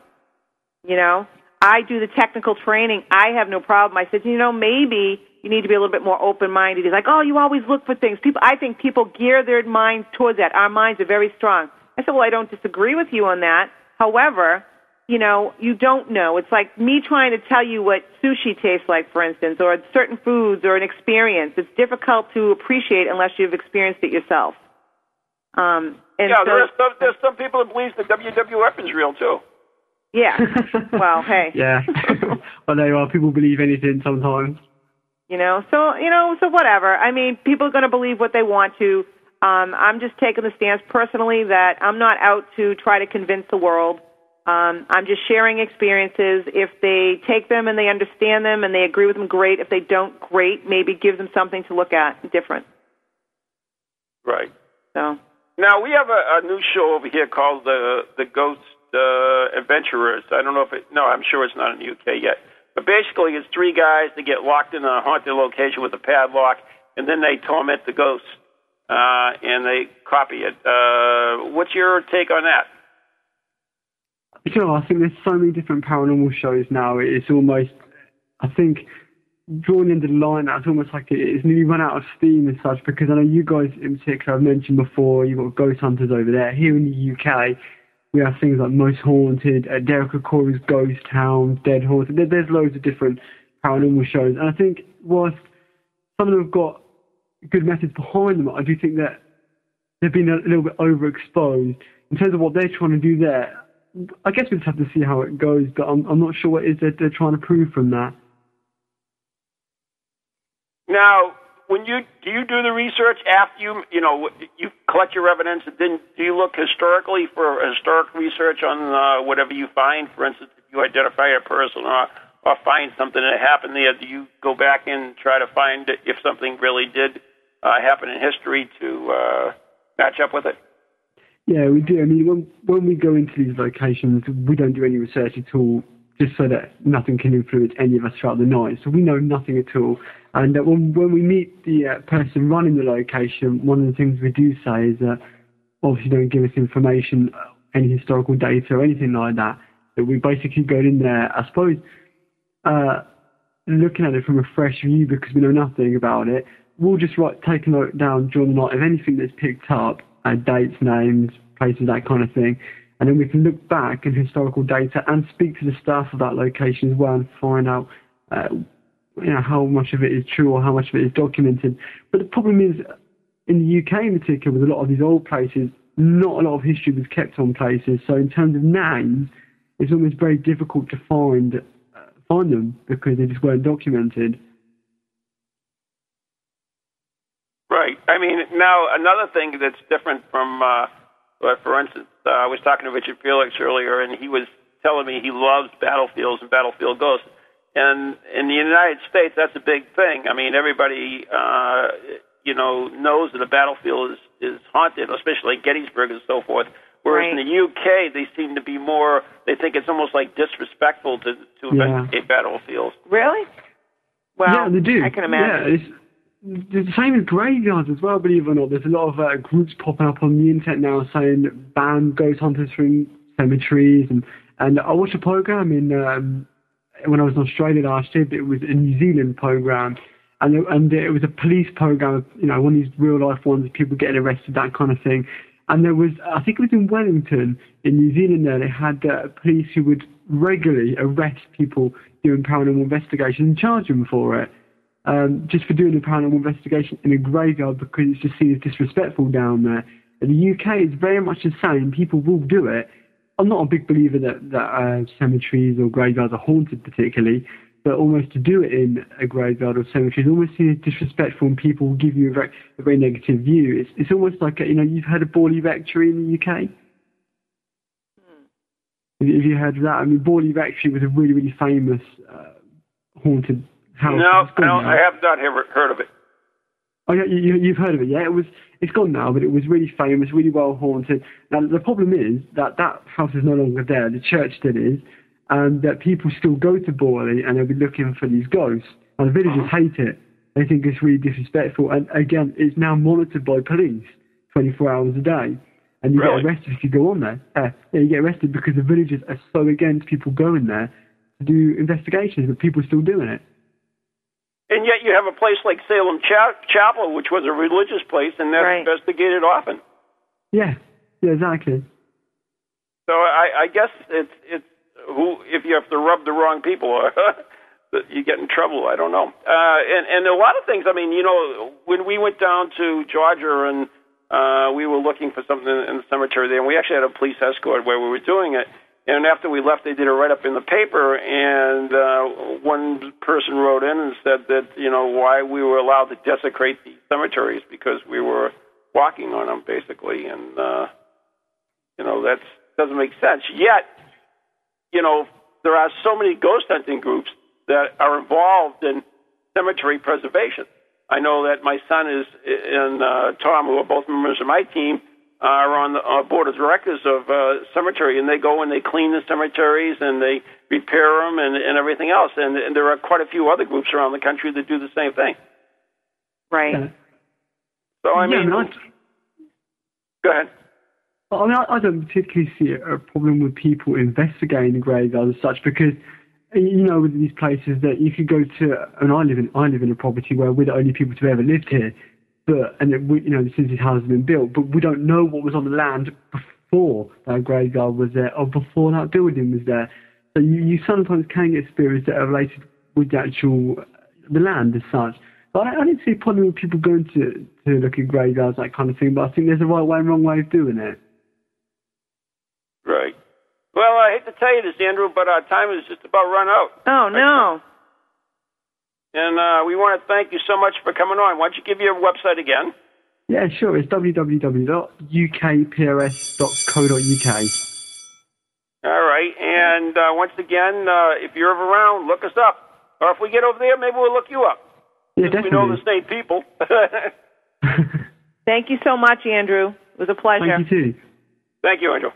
You know, I do the technical training. I have no problem. I said, you know, maybe you need to be a little bit more open-minded. He's like, oh, you always look for things. People, I think people gear their minds towards that. Our minds are very strong. I said, well, I don't disagree with you on that. However, you know, you don't know. It's like me trying to tell you what sushi tastes like, for instance, or certain foods or an experience. It's difficult to appreciate unless you've experienced it yourself. Um, and yeah, so, there's some, there's some people that believe the WWF is real too. yeah. well, hey. Yeah. well, there you are. People believe anything sometimes. You know, so you know, so whatever. I mean, people are going to believe what they want to. Um, I'm just taking the stance personally that I'm not out to try to convince the world. Um, I'm just sharing experiences. If they take them and they understand them and they agree with them, great. If they don't, great. Maybe give them something to look at different. Right. So Now we have a, a new show over here called the the Ghost uh, Adventurers. I don't know if it. No, I'm sure it's not in the UK yet. But basically, it's three guys that get locked in a haunted location with a padlock, and then they torment the ghosts, uh, and they copy it. Uh, what's your take on that? You know, I think there's so many different paranormal shows now. It's almost, I think, drawn into the line. It's almost like it's nearly run out of steam and such. Because I know you guys in particular I've mentioned before. You've got ghost hunters over there. Here in the UK, we have things like Most Haunted, uh, Derek Acorah's Ghost Town, Dead Haunted. There, there's loads of different paranormal shows, and I think whilst some of them have got good methods behind them, I do think that they've been a little bit overexposed in terms of what they're trying to do there. I guess we just have to see how it goes, but I'm, I'm not sure what is that they're trying to prove from that. Now, when you do you do the research after you you know you collect your evidence, and then do you look historically for historic research on uh, whatever you find? For instance, if you identify a person or or find something that happened there, do you go back and try to find if something really did uh, happen in history to uh, match up with it? Yeah, we do. I mean, when when we go into these locations, we don't do any research at all, just so that nothing can influence any of us throughout the night. So we know nothing at all. And uh, when when we meet the uh, person running the location, one of the things we do say is that obviously don't give us information, uh, any historical data or anything like that. That we basically go in there, I suppose, uh, looking at it from a fresh view because we know nothing about it. We'll just write, take a note down during the night of anything that's picked up, uh, dates, names, places, that kind of thing. And then we can look back in historical data and speak to the staff of that location as well and find out, uh, you know, how much of it is true or how much of it is documented. But the problem is, in the UK in particular, with a lot of these old places, not a lot of history was kept on places. So in terms of names, it's almost very difficult to find uh, find them because they just weren't documented. Right. I mean, now another thing that's different from, uh, for instance, uh, I was talking to Richard Felix earlier, and he was telling me he loves battlefields and battlefield ghosts. And in the United States, that's a big thing. I mean, everybody, uh, you know, knows that a battlefield is, is haunted, especially Gettysburg and so forth. Whereas Right. in the UK, they seem to be more. They think it's almost like disrespectful to to Yeah. investigate battlefields. really, well, yeah, they do. I can imagine. Yeah, it's, it's the same as graveyards as well, believe it or not. There's a lot of uh, groups popping up on the internet now saying ban ghost hunters from cemeteries. And, and I watched a program in um, when I was in Australia last year, but it was a New Zealand program. And it, and it was a police program, you know, one of these real life ones, people getting arrested, that kind of thing. And there was, I think it was in Wellington, in New Zealand. There, they had uh, police who would regularly arrest people doing paranormal investigation and charge them for it um, just for doing a paranormal investigation in a graveyard because it's just seen as disrespectful down there. In the UK, it's very much the same. People will do it. I'm not a big believer that, that uh, cemeteries or graveyards are haunted particularly, but almost to do it in a graveyard or cemetery is almost seen as disrespectful and people will give you a very, a very negative view. It's, it's almost like, a, you know, you've heard of Borley Rectory in the UK? Have you- have you heard of that? I mean, Borley Rectory was a really, really famous uh, haunted house. No, no. I have not ever heard of it. Oh yeah, you, you've heard of it, yeah? It was, it's gone now, but it was really famous, really well haunted. Now the problem is that that house is no longer there. The church still is, and that people still go to Borley and they'll be looking for these ghosts. And the villagers hate it. They think it's really disrespectful. And again, it's now monitored by police 24 hours a day. And you Really? get arrested if you go on there. Uh, yeah, you get arrested because the villagers are so against people going there to do investigations, but people are still doing it. And yet you have a place like Salem Cha- Chapel, which was a religious place, and that's Right. investigated often. Yeah, yeah, exactly. So I, I guess it's it's who if you have to rub the wrong people, that you get in trouble. I don't know. Uh, and and a lot of things. I mean, you know, when we went down to Georgia and uh, we were looking for something in the cemetery there, and we actually had a police escort where we were doing it. And after we left, they did a write up in the paper, and uh, one person wrote in and said that you know why we were allowed to desecrate the cemeteries because we were walking on them basically, and uh, you know that doesn't make sense. Yet, you know, there are so many ghost hunting groups that are involved in cemetery preservation. I know that my son is and uh, Tom, who are both members of my team, are on the uh, board of directors of uh, cemetery, and they go and they clean the cemeteries and they repair them and, and everything else. And, and there are quite a few other groups around the country that do the same thing. Right. Yeah. So I yeah, mean, go ahead. I mean, I, I don't particularly see a problem with people investigating the graveyards as such because, you know, with these places that you could go to, and I live in, I live in a property where we're the only people to ever lived here, but and it, we, you know, since this house has been built, but we don't know what was on the land before that graveyard was there or before that building was there. So you, you sometimes can get spirits that are related with the actual the land as such. But I, I didn't see a problem with people going to to look at graveyards that kind of thing. But I think there's a right way and wrong way of doing it. Right. Well, I hate to tell you this, Andrew, but our time is just about run out. Oh no. And uh, we want to thank you so much for coming on. Why don't you give your website again? Yeah, sure. It's www.ukprs.co.uk. All right. And uh, once again, uh, if you're ever around, look us up. Or if we get over there, maybe we'll look you up. Yeah, Since we know the definitely. same people. Thank you so much, Andrew. It was a pleasure. Thank you too. thank you, Andrew.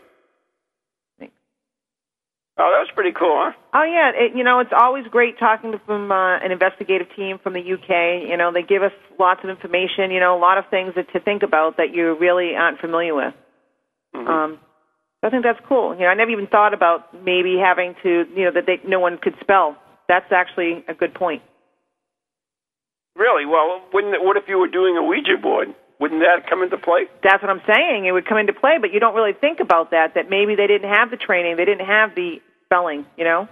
Oh, that was pretty cool, huh? Oh yeah, it, you know it's always great talking to from uh, an investigative team from the UK. You know they give us lots of information. You know a lot of things that, to think about that you really aren't familiar with. Um, I think that's cool. You know I never even thought about maybe having to you know that they, no one could spell. That's actually a good point. Really? Well, wouldn't what if you were doing a Ouija board? Wouldn't that come into play? That's what I'm saying. It would come into play, but you don't really think about that. That maybe they didn't have the training, they didn't have the spelling. You know,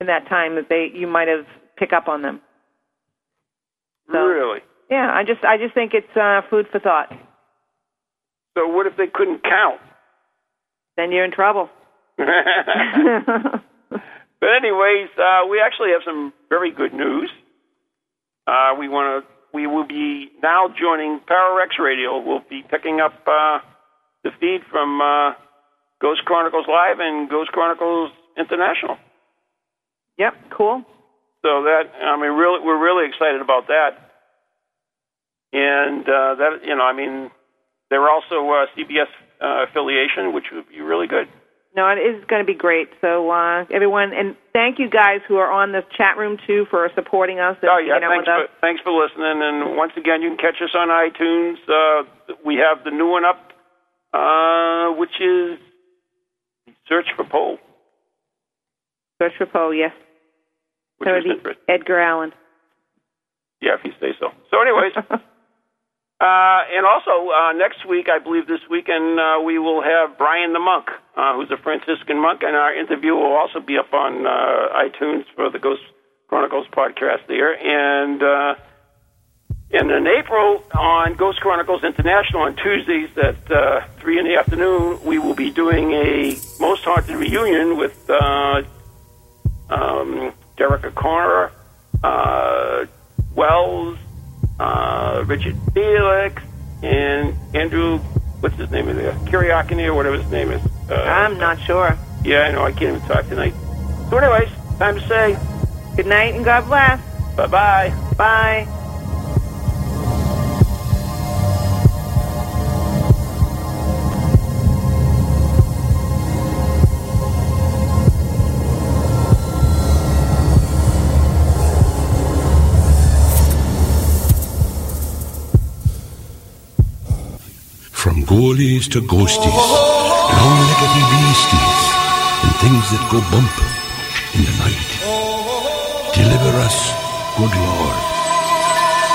in that time that they you might have pick up on them. So- Really? Yeah, I just I just think it's uh, food for thought. So what if they couldn't count? Then you're in trouble. But anyways, uh, we actually have some very good news. Uh, we want to. We will be now joining PowerX Radio. We'll be picking up uh, the feed from uh, Ghost Chronicles Live and Ghost Chronicles International. yep, cool. So that I mean, really, we're really excited about that. And uh, that you know, I mean, they're also uh, CBS uh, affiliation, which would be really good. No, it is going to be great. So uh, everyone, and thank you guys who are on the chat room too for supporting us. And Oh yeah, thanks with for thanks for listening. And once again, you can catch us on iTunes. Uh, we have the new one up, uh, which is Search for Poll. Search for Poe, yes. Which So is interesting. Edgar Allan. Yeah, if you say so. So, anyways, uh, and also uh, next week, I believe this weekend, uh, we will have Brian the Monk, uh, who's a Franciscan monk, and our interview will also be up on uh, iTunes for the Ghost Chronicles podcast there. And uh, and in April on Ghost Chronicles International on Tuesdays at uh, three in the afternoon, we will be doing a most haunted reunion with uh, um, Derek Acorah, uh, Wells, uh, Richard Felix, and Andrew. What's his name? Is there, Kiriakini or whatever his name is. Uh, I'm not sure. yeah, I know. I can't even talk tonight. So, anyways, time to say Good night and God bless. bye bye. Bye. Ghoulies to ghosties, long-leggedy beasties, and things that go bump in the night. Deliver us, good Lord.